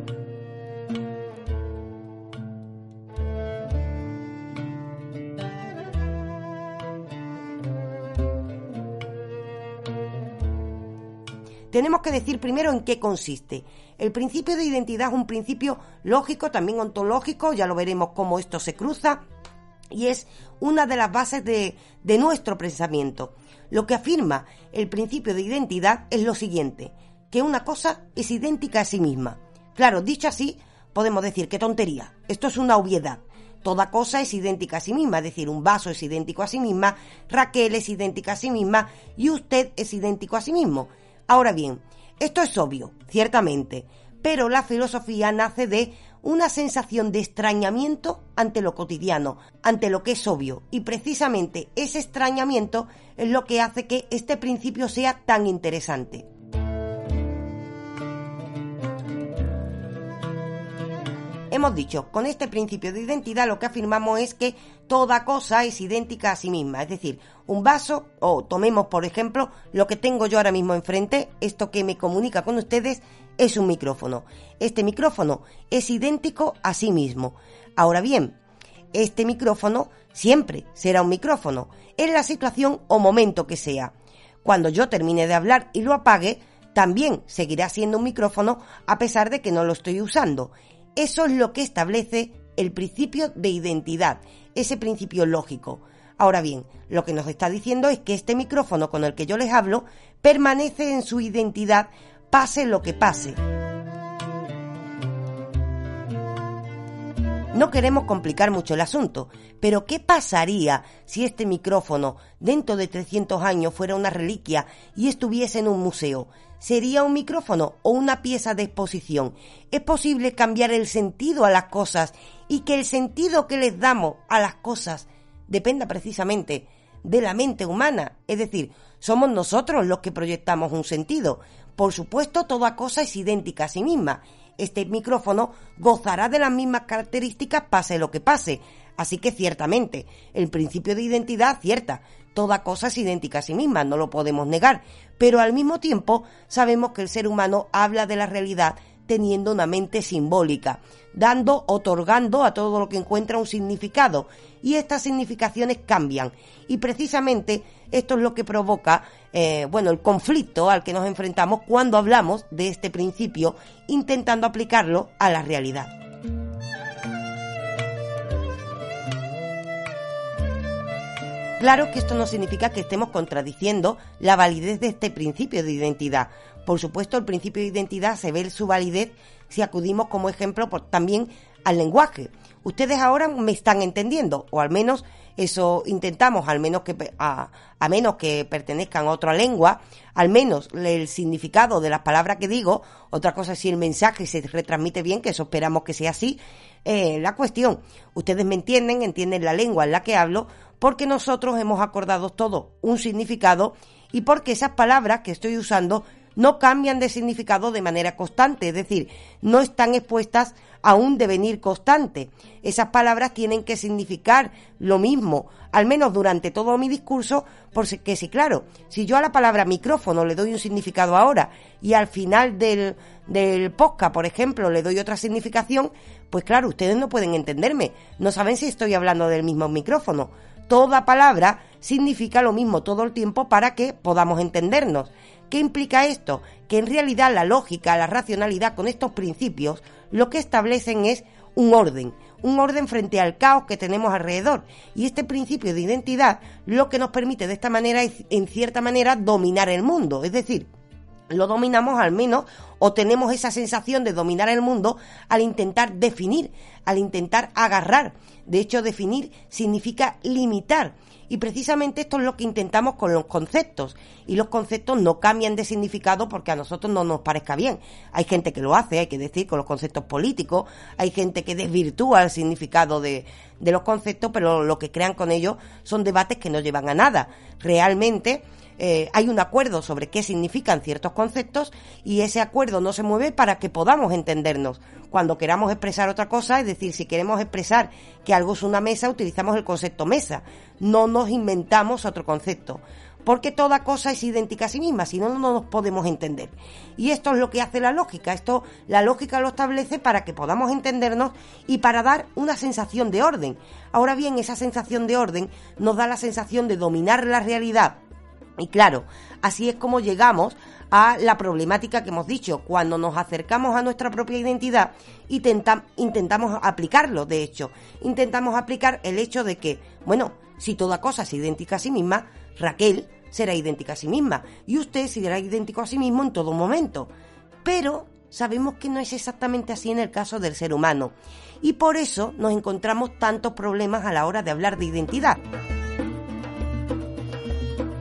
Speaker 1: Tenemos que decir primero en qué consiste. El principio de identidad es un principio lógico, también ontológico, ya lo veremos cómo esto se cruza, y es una de las bases de, nuestro pensamiento. Lo que afirma el principio de identidad es lo siguiente, que una cosa es idéntica a sí misma. Claro, dicho así, podemos decir qué tontería, esto es una obviedad. Toda cosa es idéntica a sí misma, es decir, un vaso es idéntico a sí misma, Raquel es idéntica a sí misma y usted es idéntico a sí mismo. Ahora bien, esto es obvio, ciertamente, pero la filosofía nace de una sensación de extrañamiento ante lo cotidiano, ante lo que es obvio, y precisamente ese extrañamiento es lo que hace que este principio sea tan interesante. Hemos dicho, con este principio de identidad lo que afirmamos es que toda cosa es idéntica a sí misma, es decir, un vaso, o tomemos por ejemplo lo que tengo yo ahora mismo enfrente, esto que me comunica con ustedes es un micrófono. Este micrófono es idéntico a sí mismo. Ahora bien, este micrófono siempre será un micrófono, en la situación o momento que sea. Cuando yo termine de hablar y lo apague, también seguirá siendo un micrófono a pesar de que no lo estoy usando. Eso es lo que establece el principio de identidad, ese principio lógico. Ahora bien, lo que nos está diciendo es que este micrófono con el que yo les hablo permanece en su identidad pase lo que pase. No queremos complicar mucho el asunto, pero ¿qué pasaría si este micrófono dentro de 300 años fuera una reliquia y estuviese en un museo? Sería un micrófono o una pieza de exposición. Es posible cambiar el sentido a las cosas y que el sentido que les damos a las cosas dependa precisamente de la mente humana. Es decir, somos nosotros los que proyectamos un sentido. Por supuesto, toda cosa es idéntica a sí misma. Este micrófono gozará de las mismas características pase lo que pase. Así que ciertamente, el principio de identidad cierta, toda cosa es idéntica a sí misma, no lo podemos negar, pero al mismo tiempo sabemos que el ser humano habla de la realidad teniendo una mente simbólica, dando, otorgando a todo lo que encuentra un significado, y estas significaciones cambian. Y precisamente esto es lo que provoca, eh, bueno, el conflicto al que nos enfrentamos cuando hablamos de este principio, intentando aplicarlo a la realidad. Claro que esto no significa que estemos contradiciendo la validez de este principio de identidad. Por supuesto, el principio de identidad se ve su validez si acudimos como ejemplo también al lenguaje. Ustedes ahora me están entendiendo, o al menos eso intentamos, al menos que a, a, menos que pertenezcan a otra lengua, al menos el significado de las palabras que digo, otra cosa es si el mensaje se retransmite bien, que eso esperamos que sea así, eh, la cuestión, ustedes me entienden, entienden la lengua en la que hablo, porque nosotros hemos acordado todo un significado y porque esas palabras que estoy usando no cambian de significado de manera constante, es decir, no están expuestas a un devenir constante. Esas palabras tienen que significar lo mismo, al menos durante todo mi discurso, porque sí, claro, si yo a la palabra micrófono le doy un significado ahora y al final del, del podcast, por ejemplo, le doy otra significación, pues claro, ustedes no pueden entenderme, no saben si estoy hablando del mismo micrófono toda palabra significa lo mismo todo el tiempo para que podamos entendernos. ¿Qué implica esto? Que en realidad la lógica, la racionalidad con estos principios lo que establecen es un orden, un orden frente al caos que tenemos alrededor. Y este principio de identidad lo que nos permite de esta manera es, en cierta manera, dominar el mundo. Es decir, lo dominamos al menos o tenemos esa sensación de dominar el mundo al intentar definir, al intentar agarrar. De hecho, definir significa limitar Y precisamente esto es lo que intentamos con los conceptos. Y los conceptos no cambian de significado porque a nosotros no nos parezca bien. Hay gente que lo hace, hay que decir, con los conceptos políticos. Hay gente que desvirtúa el significado de, de los conceptos, pero lo que crean con ellos son debates que no llevan a nada. Realmente eh, hay un acuerdo sobre qué significan ciertos conceptos y ese acuerdo no se mueve para que podamos entendernos. Cuando queramos expresar otra cosa, es decir, si queremos expresar que algo es una mesa, utilizamos el concepto mesa, no nos inventamos otro concepto. Porque toda cosa es idéntica a sí misma, si no, no nos podemos entender. Y esto es lo que hace la lógica. Esto, la lógica lo establece para que podamos entendernos y para dar una sensación de orden. Ahora bien, esa sensación de orden nos da la sensación de dominar la realidad y claro, así es como llegamos a la problemática que hemos dicho, cuando nos acercamos a nuestra propia identidad y intentamos aplicarlo, de hecho, intentamos aplicar el hecho de que, bueno, si toda cosa es idéntica a sí misma, Raquel será idéntica a sí misma y usted será idéntico a sí mismo en todo momento. Pero sabemos que no es exactamente así en el caso del ser humano y por eso nos encontramos tantos problemas a la hora de hablar de identidad.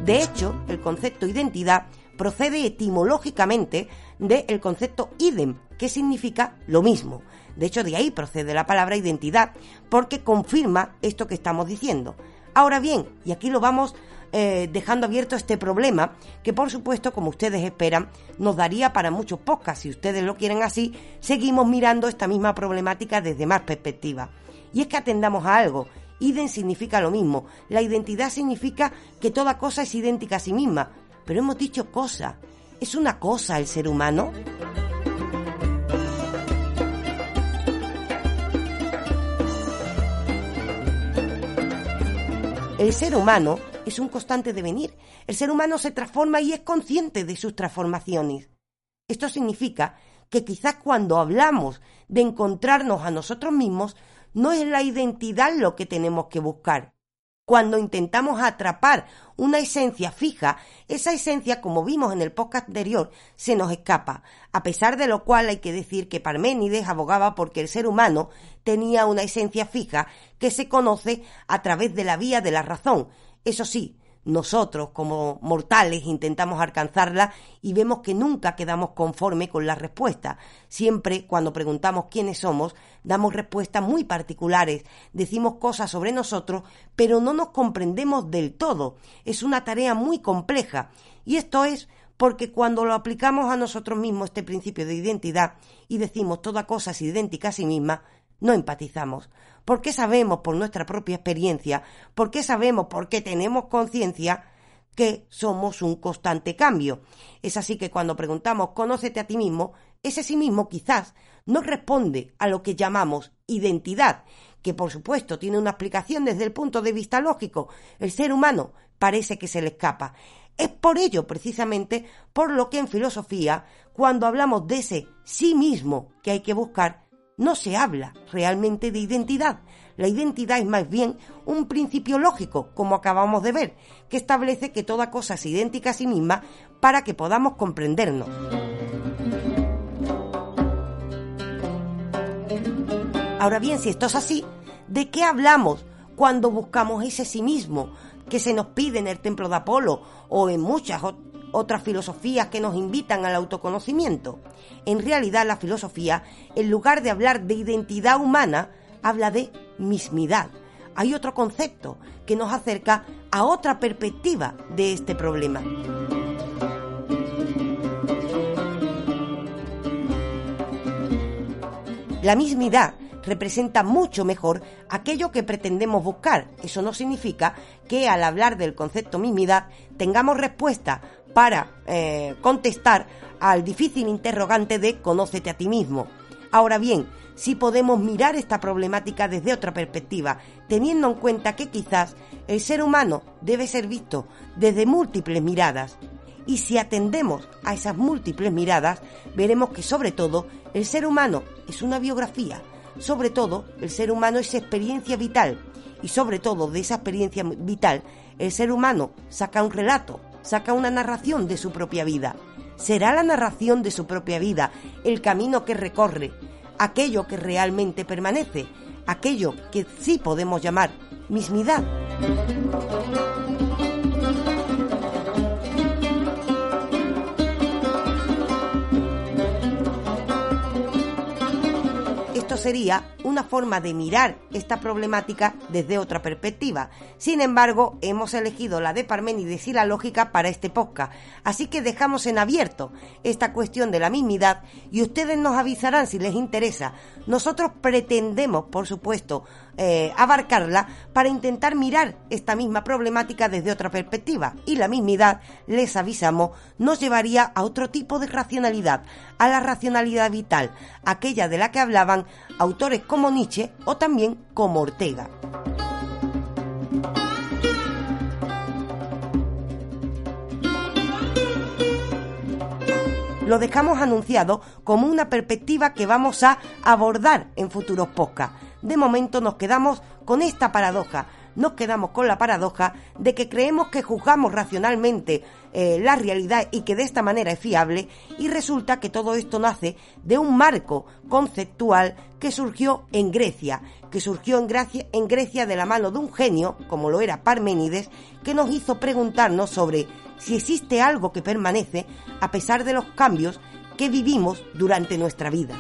Speaker 1: De hecho, el concepto identidad procede etimológicamente del concepto idem, que significa lo mismo. De hecho, de ahí procede la palabra identidad, porque confirma esto que estamos diciendo. Ahora bien, y aquí lo vamos eh, dejando abierto este problema, que por supuesto, como ustedes esperan, nos daría para muchos podcasts. Si ustedes lo quieren así, seguimos mirando esta misma problemática desde más perspectiva. Y es que atendamos a algo, Idem significa lo mismo. La identidad significa que toda cosa es idéntica a sí misma. Pero hemos dicho cosa. ¿Es una cosa el ser humano? El ser humano es un constante devenir. El ser humano se transforma y es consciente de sus transformaciones. Esto significa que quizás cuando hablamos de encontrarnos a nosotros mismos, no es la identidad lo que tenemos que buscar. Cuando intentamos atrapar una esencia fija, esa esencia, como vimos en el podcast anterior, se nos escapa, a pesar de lo cual hay que decir que Parménides abogaba porque el ser humano tenía una esencia fija que se conoce a través de la vía de la razón. Eso sí, nosotros como mortales intentamos alcanzarla y vemos que nunca quedamos conforme con la respuesta. Siempre cuando preguntamos quiénes somos, damos respuestas muy particulares, decimos cosas sobre nosotros, pero no nos comprendemos del todo. Es una tarea muy compleja y esto es porque cuando lo aplicamos a nosotros mismos este principio de identidad y decimos toda cosa es idéntica a sí misma, no empatizamos. Porque sabemos por nuestra propia experiencia, porque sabemos, porque tenemos conciencia que somos un constante cambio. Es así que cuando preguntamos conócete a ti mismo, ese sí mismo quizás no responde a lo que llamamos identidad, que por supuesto tiene una explicación desde el punto de vista lógico. El ser humano parece que se le escapa. Es por ello, precisamente, por lo que en filosofía, cuando hablamos de ese sí mismo que hay que buscar, no se habla realmente de identidad. La identidad es más bien un principio lógico, como acabamos de ver, que establece que toda cosa es idéntica a sí misma para que podamos comprendernos. Ahora bien, si esto es así, ¿de qué hablamos cuando buscamos ese sí mismo que se nos pide en el templo de Apolo o en muchas otras filosofías que nos invitan al autoconocimiento. En realidad la filosofía, en lugar de hablar de identidad humana, habla de mismidad. Hay otro concepto que nos acerca a otra perspectiva de este problema. La mismidad representa mucho mejor aquello que pretendemos buscar. Eso no significa que al hablar del concepto mismidad tengamos respuesta para eh, contestar al difícil interrogante de conócete a ti mismo. Ahora bien, si podemos mirar esta problemática desde otra perspectiva, teniendo en cuenta que quizás el ser humano debe ser visto desde múltiples miradas. Y si atendemos a esas múltiples miradas, veremos que sobre todo el ser humano es una biografía, sobre todo el ser humano es experiencia vital, y sobre todo de esa experiencia vital el ser humano saca un relato, saca una narración de su propia vida. Será la narración de su propia vida el camino que recorre, aquello que realmente permanece, aquello que sí podemos llamar mismidad. Sería una forma de mirar esta problemática desde otra perspectiva. Sin embargo, hemos elegido la de Parménides y la lógica para este podcast, así que dejamos en abierto esta cuestión de la mismidad y ustedes nos avisarán si les interesa. Nosotros pretendemos, por supuesto, eh, abarcarla para intentar mirar esta misma problemática desde otra perspectiva y la mismidad, les avisamos, nos llevaría a otro tipo de racionalidad, a la racionalidad vital, aquella de la que hablaban autores como Nietzsche o también como Ortega. Lo dejamos anunciado como una perspectiva que vamos a abordar en futuros podcasts. De momento nos quedamos con esta paradoja, nos quedamos con la paradoja de que creemos que juzgamos racionalmente eh, la realidad y que de esta manera es fiable y resulta que todo esto nace de un marco conceptual que surgió en Grecia, que surgió en Grecia, en Grecia de la mano de un genio, como lo era Parménides, que nos hizo preguntarnos sobre si existe algo que permanece a pesar de los cambios que vivimos durante nuestra vida.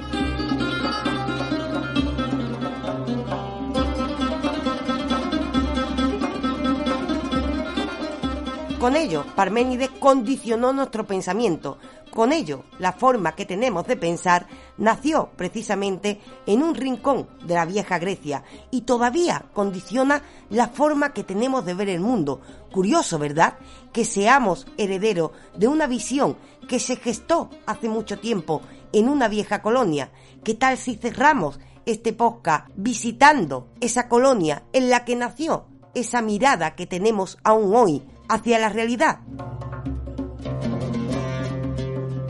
Speaker 1: Con ello, Parménides condicionó nuestro pensamiento. Con ello, la forma que tenemos de pensar nació precisamente en un rincón de la vieja Grecia y todavía condiciona la forma que tenemos de ver el mundo. Curioso, ¿verdad? Que seamos herederos de una visión que se gestó hace mucho tiempo en una vieja colonia. ¿Qué tal si cerramos este podcast visitando esa colonia en la que nació esa mirada que tenemos aún hoy hacia la realidad.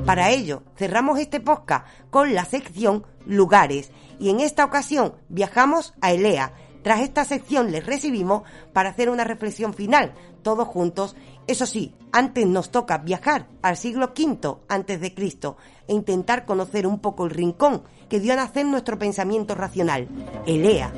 Speaker 1: Para ello, cerramos este podcast con la sección Lugares y en esta ocasión viajamos a Elea. Tras esta sección les recibimos para hacer una reflexión final, todos juntos. Eso sí, antes nos toca viajar al siglo V antes de Cristo e intentar conocer un poco el rincón que dio a nacer nuestro pensamiento racional, Elea.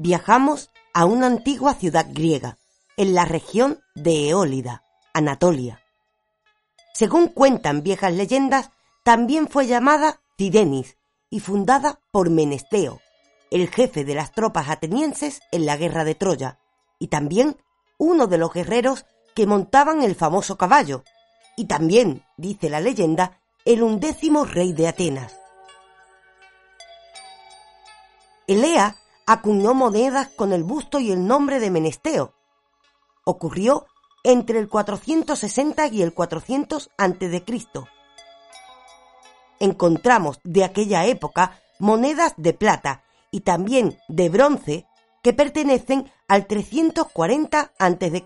Speaker 1: Viajamos a una antigua ciudad griega, en la región de Eólida, Anatolia. Según cuentan viejas leyendas, también fue llamada Cidenis y fundada por Menesteo, el jefe de las tropas atenienses en la guerra de Troya, y también uno de los guerreros que montaban el famoso caballo, y también, dice la leyenda, el undécimo rey de Atenas. Elea acuñó monedas con el busto y el nombre de Menesteo. Ocurrió entre el 460 y el 400 a.C. Encontramos de aquella época monedas de plata y también de bronce que pertenecen al 340 a.C.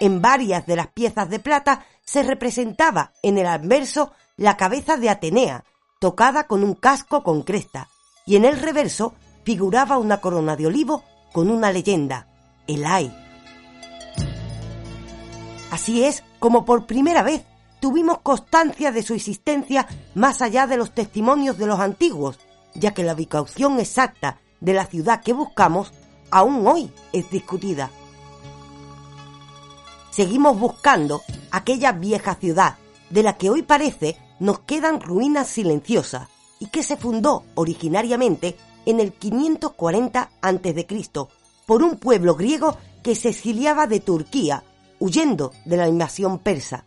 Speaker 1: En varias de las piezas de plata se representaba en el anverso la cabeza de Atenea, tocada con un casco con cresta, y en el reverso figuraba una corona de olivo con una leyenda, el Ay. Así es como por primera vez tuvimos constancia de su existencia más allá de los testimonios de los antiguos, ya que la ubicación exacta de la ciudad que buscamos aún hoy es discutida. Seguimos buscando aquella vieja ciudad de la que hoy parece nos quedan ruinas silenciosas y que se fundó originariamente en el 540 a.C. por un pueblo griego que se exiliaba de Turquía, huyendo de la invasión persa.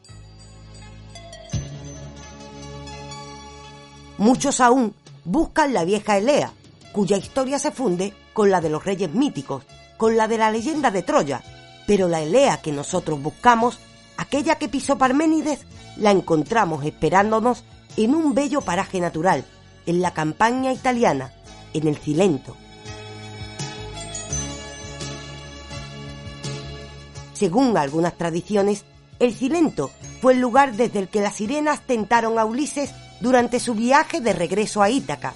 Speaker 1: Muchos aún buscan la vieja Elea, cuya historia se funde con la de los reyes míticos, con la de la leyenda de Troya, pero la Elea que nosotros buscamos, aquella que pisó Parménides, la encontramos esperándonos en un bello paraje natural, en la campaña italiana, en el Cilento. Según algunas tradiciones, el Cilento fue el lugar desde el que las sirenas tentaron a Ulises durante su viaje de regreso a Ítaca.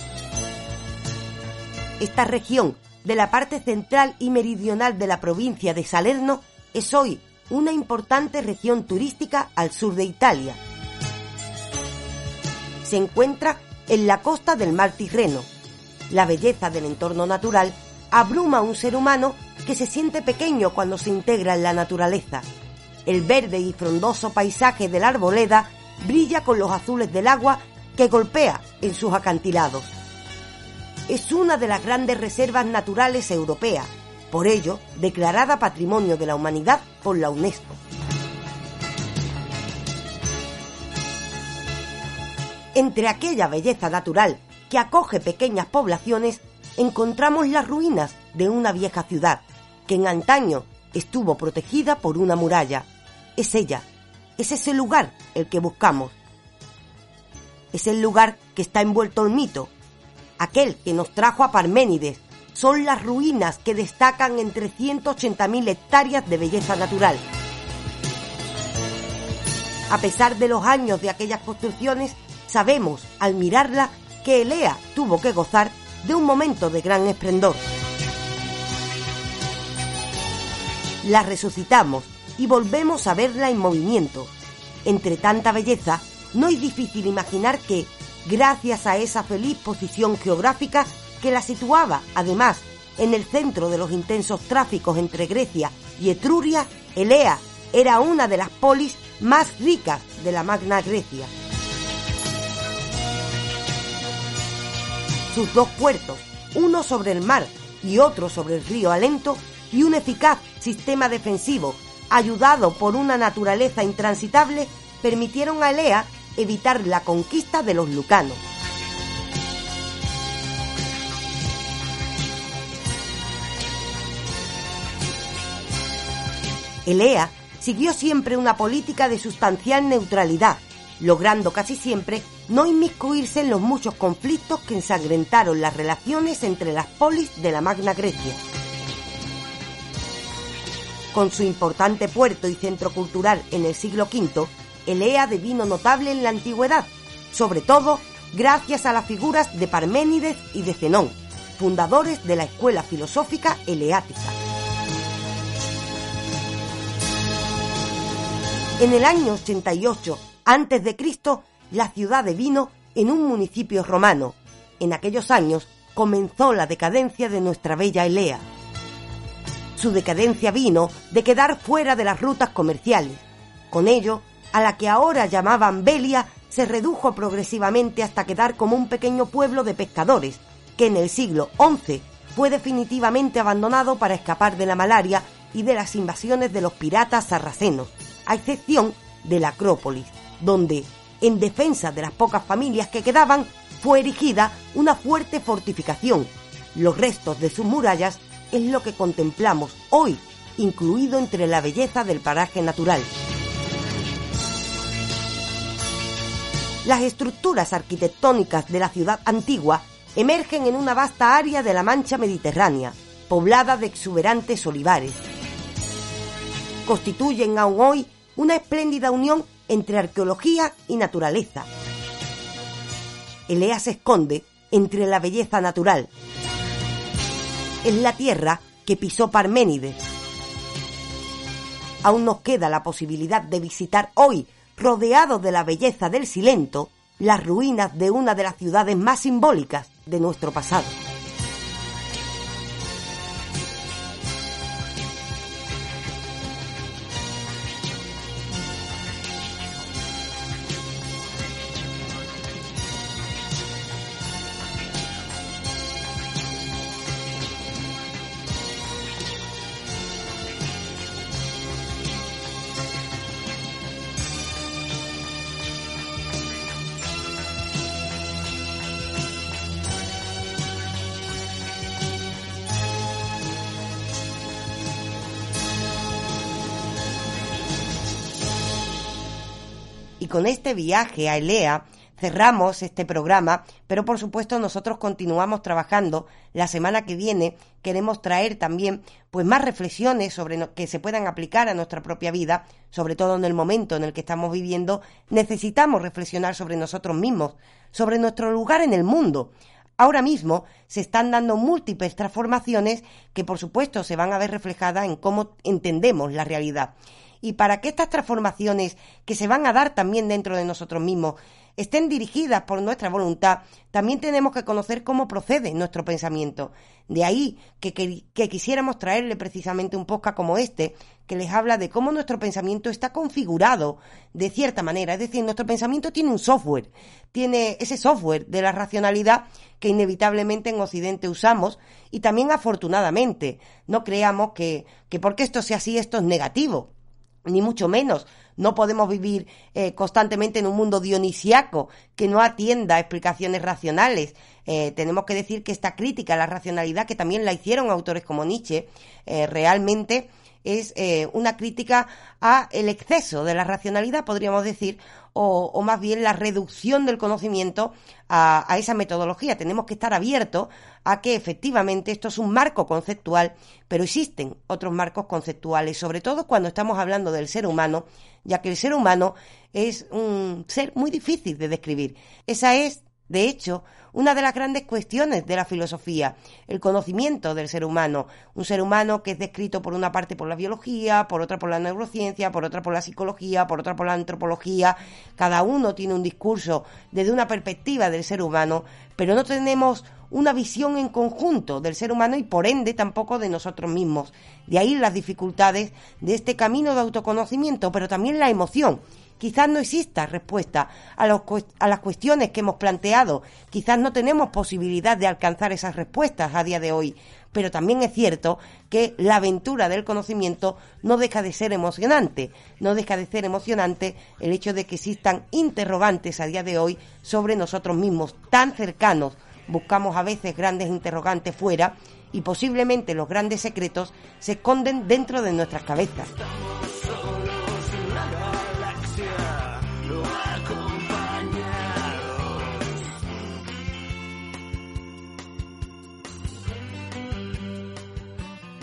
Speaker 1: Esta región de la parte central y meridional de la provincia de Salerno es hoy una importante región turística al sur de Italia. Se encuentra en la costa del mar Tirreno. La belleza del entorno natural abruma a un ser humano que se siente pequeño cuando se integra en la naturaleza. El verde y frondoso paisaje de la arboleda brilla con los azules del agua que golpea en sus acantilados. Es una de las grandes reservas naturales europeas, por ello declarada Patrimonio de la Humanidad por la UNESCO. Entre aquella belleza natural que acoge pequeñas poblaciones, encontramos las ruinas de una vieja ciudad, que en antaño estuvo protegida por una muralla. Es ella, es ese lugar el que buscamos. Es el lugar que está envuelto en mito, aquel que nos trajo a Parménides. Son las ruinas que destacan entre 180.000 hectáreas de belleza natural. A pesar de los años de aquellas construcciones, sabemos al mirarla que Elea tuvo que gozar de un momento de gran esplendor. La resucitamos y volvemos a verla en movimiento. Entre tanta belleza, no es difícil imaginar que, gracias a esa feliz posición geográfica que la situaba, además, en el centro de los intensos tráficos entre Grecia y Etruria, Elea era una de las polis más ricas de la Magna Grecia. Sus dos puertos, uno sobre el mar y otro sobre el río Alento, y un eficaz sistema defensivo, ayudado por una naturaleza intransitable, permitieron a Elea evitar la conquista de los lucanos. Elea siguió siempre una política de sustancial neutralidad, logrando casi siempre no inmiscuirse en los muchos conflictos que ensangrentaron las relaciones entre las polis de la Magna Grecia. Con su importante puerto y centro cultural en el siglo V, Elea devino notable en la antigüedad, sobre todo gracias a las figuras de Parménides y de Zenón, fundadores de la escuela filosófica eleática. En el año 88 a.C., la ciudad de Vino en un municipio romano. En aquellos años comenzó la decadencia de nuestra bella Elea. Su decadencia vino de quedar fuera de las rutas comerciales. Con ello, a la que ahora llamaban Belia, se redujo progresivamente hasta quedar como un pequeño pueblo de pescadores, que en el siglo XI fue definitivamente abandonado para escapar de la malaria y de las invasiones de los piratas sarracenos, a excepción de la Acrópolis, donde, en defensa de las pocas familias que quedaban, fue erigida una fuerte fortificación. Los restos de sus murallas es lo que contemplamos hoy, incluido entre la belleza del paraje natural. Las estructuras arquitectónicas de la ciudad antigua emergen en una vasta área de la mancha mediterránea, poblada de exuberantes olivares. Constituyen aún hoy una espléndida unión entre arqueología y naturaleza. Elea se esconde entre la belleza natural. Es la tierra que pisó Parménides. Aún nos queda la posibilidad de visitar hoy rodeado de la belleza del Silento, las ruinas de una de las ciudades más simbólicas de nuestro pasado. Y con este viaje a Elea cerramos este programa, pero por supuesto nosotros continuamos trabajando. La semana que viene queremos traer también pues más reflexiones sobre que se puedan aplicar a nuestra propia vida, sobre todo en el momento en el que estamos viviendo, necesitamos reflexionar sobre nosotros mismos, sobre nuestro lugar en el mundo. Ahora mismo se están dando múltiples transformaciones que por supuesto se van a ver reflejadas en cómo entendemos la realidad. Y para que estas transformaciones que se van a dar también dentro de nosotros mismos estén dirigidas por nuestra voluntad, también tenemos que conocer cómo procede nuestro pensamiento. De ahí que, quisiéramos traerle precisamente un podcast como este, que les habla de cómo nuestro pensamiento está configurado de cierta manera. Es decir, nuestro pensamiento tiene un software, tiene ese software de la racionalidad que inevitablemente en Occidente usamos y también afortunadamente no creamos que, que porque esto sea así, esto es negativo ni mucho menos. No podemos vivir eh, constantemente en un mundo dionisiaco que no atienda a explicaciones racionales. Eh, tenemos que decir que esta crítica a la racionalidad, que también la hicieron autores como Nietzsche, eh, realmente es una crítica a el exceso de la racionalidad, podríamos decir, o, más bien la reducción del conocimiento a, esa metodología. Tenemos que estar abiertos a que efectivamente esto es un marco conceptual, pero existen otros marcos conceptuales, sobre todo cuando estamos hablando del ser humano, ya que el ser humano es un ser muy difícil de describir. Esa es, de hecho, una de las grandes cuestiones de la filosofía, el conocimiento del ser humano, un ser humano que es descrito por una parte por la biología, por otra por la neurociencia, por otra por la psicología, por otra por la antropología, cada uno tiene un discurso desde una perspectiva del ser humano, pero no tenemos una visión en conjunto del ser humano y por ende tampoco de nosotros mismos. De ahí las dificultades de este camino de autoconocimiento, pero también la emoción Quizás no exista respuesta a, las cuestiones que hemos planteado. Quizás no tenemos posibilidad de alcanzar esas respuestas a día de hoy. Pero también es cierto que la aventura del conocimiento no deja de ser emocionante. No deja de ser emocionante el hecho de que existan interrogantes a día de hoy sobre nosotros mismos, tan cercanos. Buscamos a veces grandes interrogantes fuera y posiblemente los grandes secretos se esconden dentro de nuestras cabezas.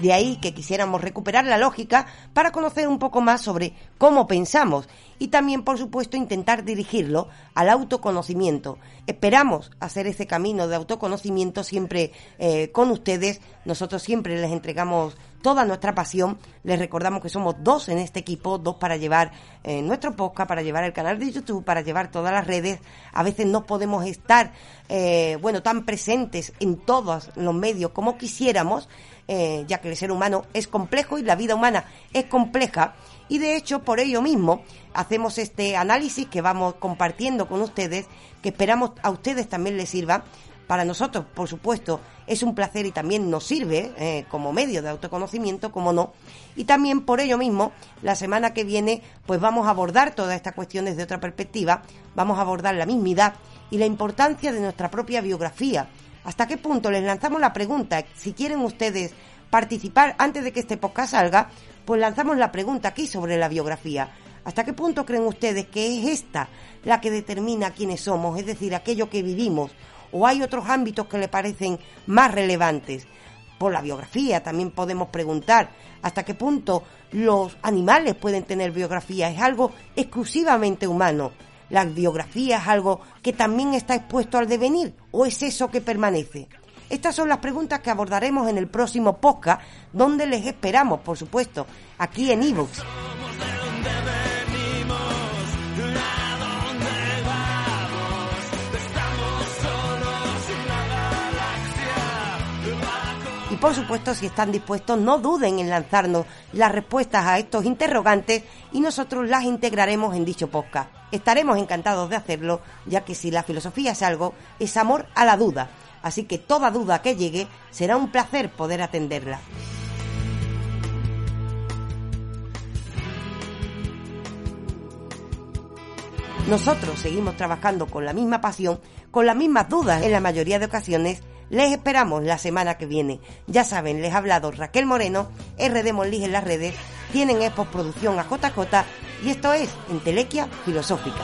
Speaker 1: De ahí que quisiéramos recuperar la lógica para conocer un poco más sobre cómo pensamos y también, por supuesto, intentar dirigirlo al autoconocimiento. Esperamos hacer ese camino de autoconocimiento siempre eh, con ustedes. Nosotros siempre les entregamos toda nuestra pasión. Les recordamos que somos dos en este equipo, dos para llevar eh, nuestro podcast, para llevar el canal de YouTube, para llevar todas las redes. A veces no podemos estar, eh, bueno, tan presentes en todos los medios como quisiéramos. Eh, ya que el ser humano es complejo y la vida humana es compleja. Y de hecho, por ello mismo, hacemos este análisis que vamos compartiendo con ustedes, que esperamos a ustedes también les sirva. Para nosotros, por supuesto, es un placer y también nos sirve eh, como medio de autoconocimiento, como no. Y también por ello mismo, la semana que viene, pues vamos a abordar todas estas cuestiones de otra perspectiva, vamos a abordar la mismidad y la importancia de nuestra propia biografía, ¿Hasta qué punto les lanzamos la pregunta? Si quieren ustedes participar antes de que este podcast salga, pues lanzamos la pregunta aquí sobre la biografía. ¿Hasta qué punto creen ustedes que es esta la que determina quiénes somos, es decir, aquello que vivimos? ¿O hay otros ámbitos que le parecen más relevantes? Por la biografía también podemos preguntar hasta qué punto los animales pueden tener biografía. Es algo exclusivamente humano la biografía es algo que también está expuesto al devenir o es eso que permanece? Estas son las preguntas que abordaremos en el próximo podcast, donde les esperamos, por supuesto, aquí en ebooks. Por supuesto, si están dispuestos, no duden en lanzarnos las respuestas a estos interrogantes y nosotros las integraremos en dicho podcast. Estaremos encantados de hacerlo, ya que si la filosofía es algo, es amor a la duda. Así que toda duda que llegue será un placer poder atenderla. Nosotros seguimos trabajando con la misma pasión, con las mismas dudas en la mayoría de ocasiones les esperamos la semana que viene. Ya saben, les ha hablado Raquel Moreno, RD Molís en las redes, tienen en postproducción a JJ y esto es Entelequia Filosófica.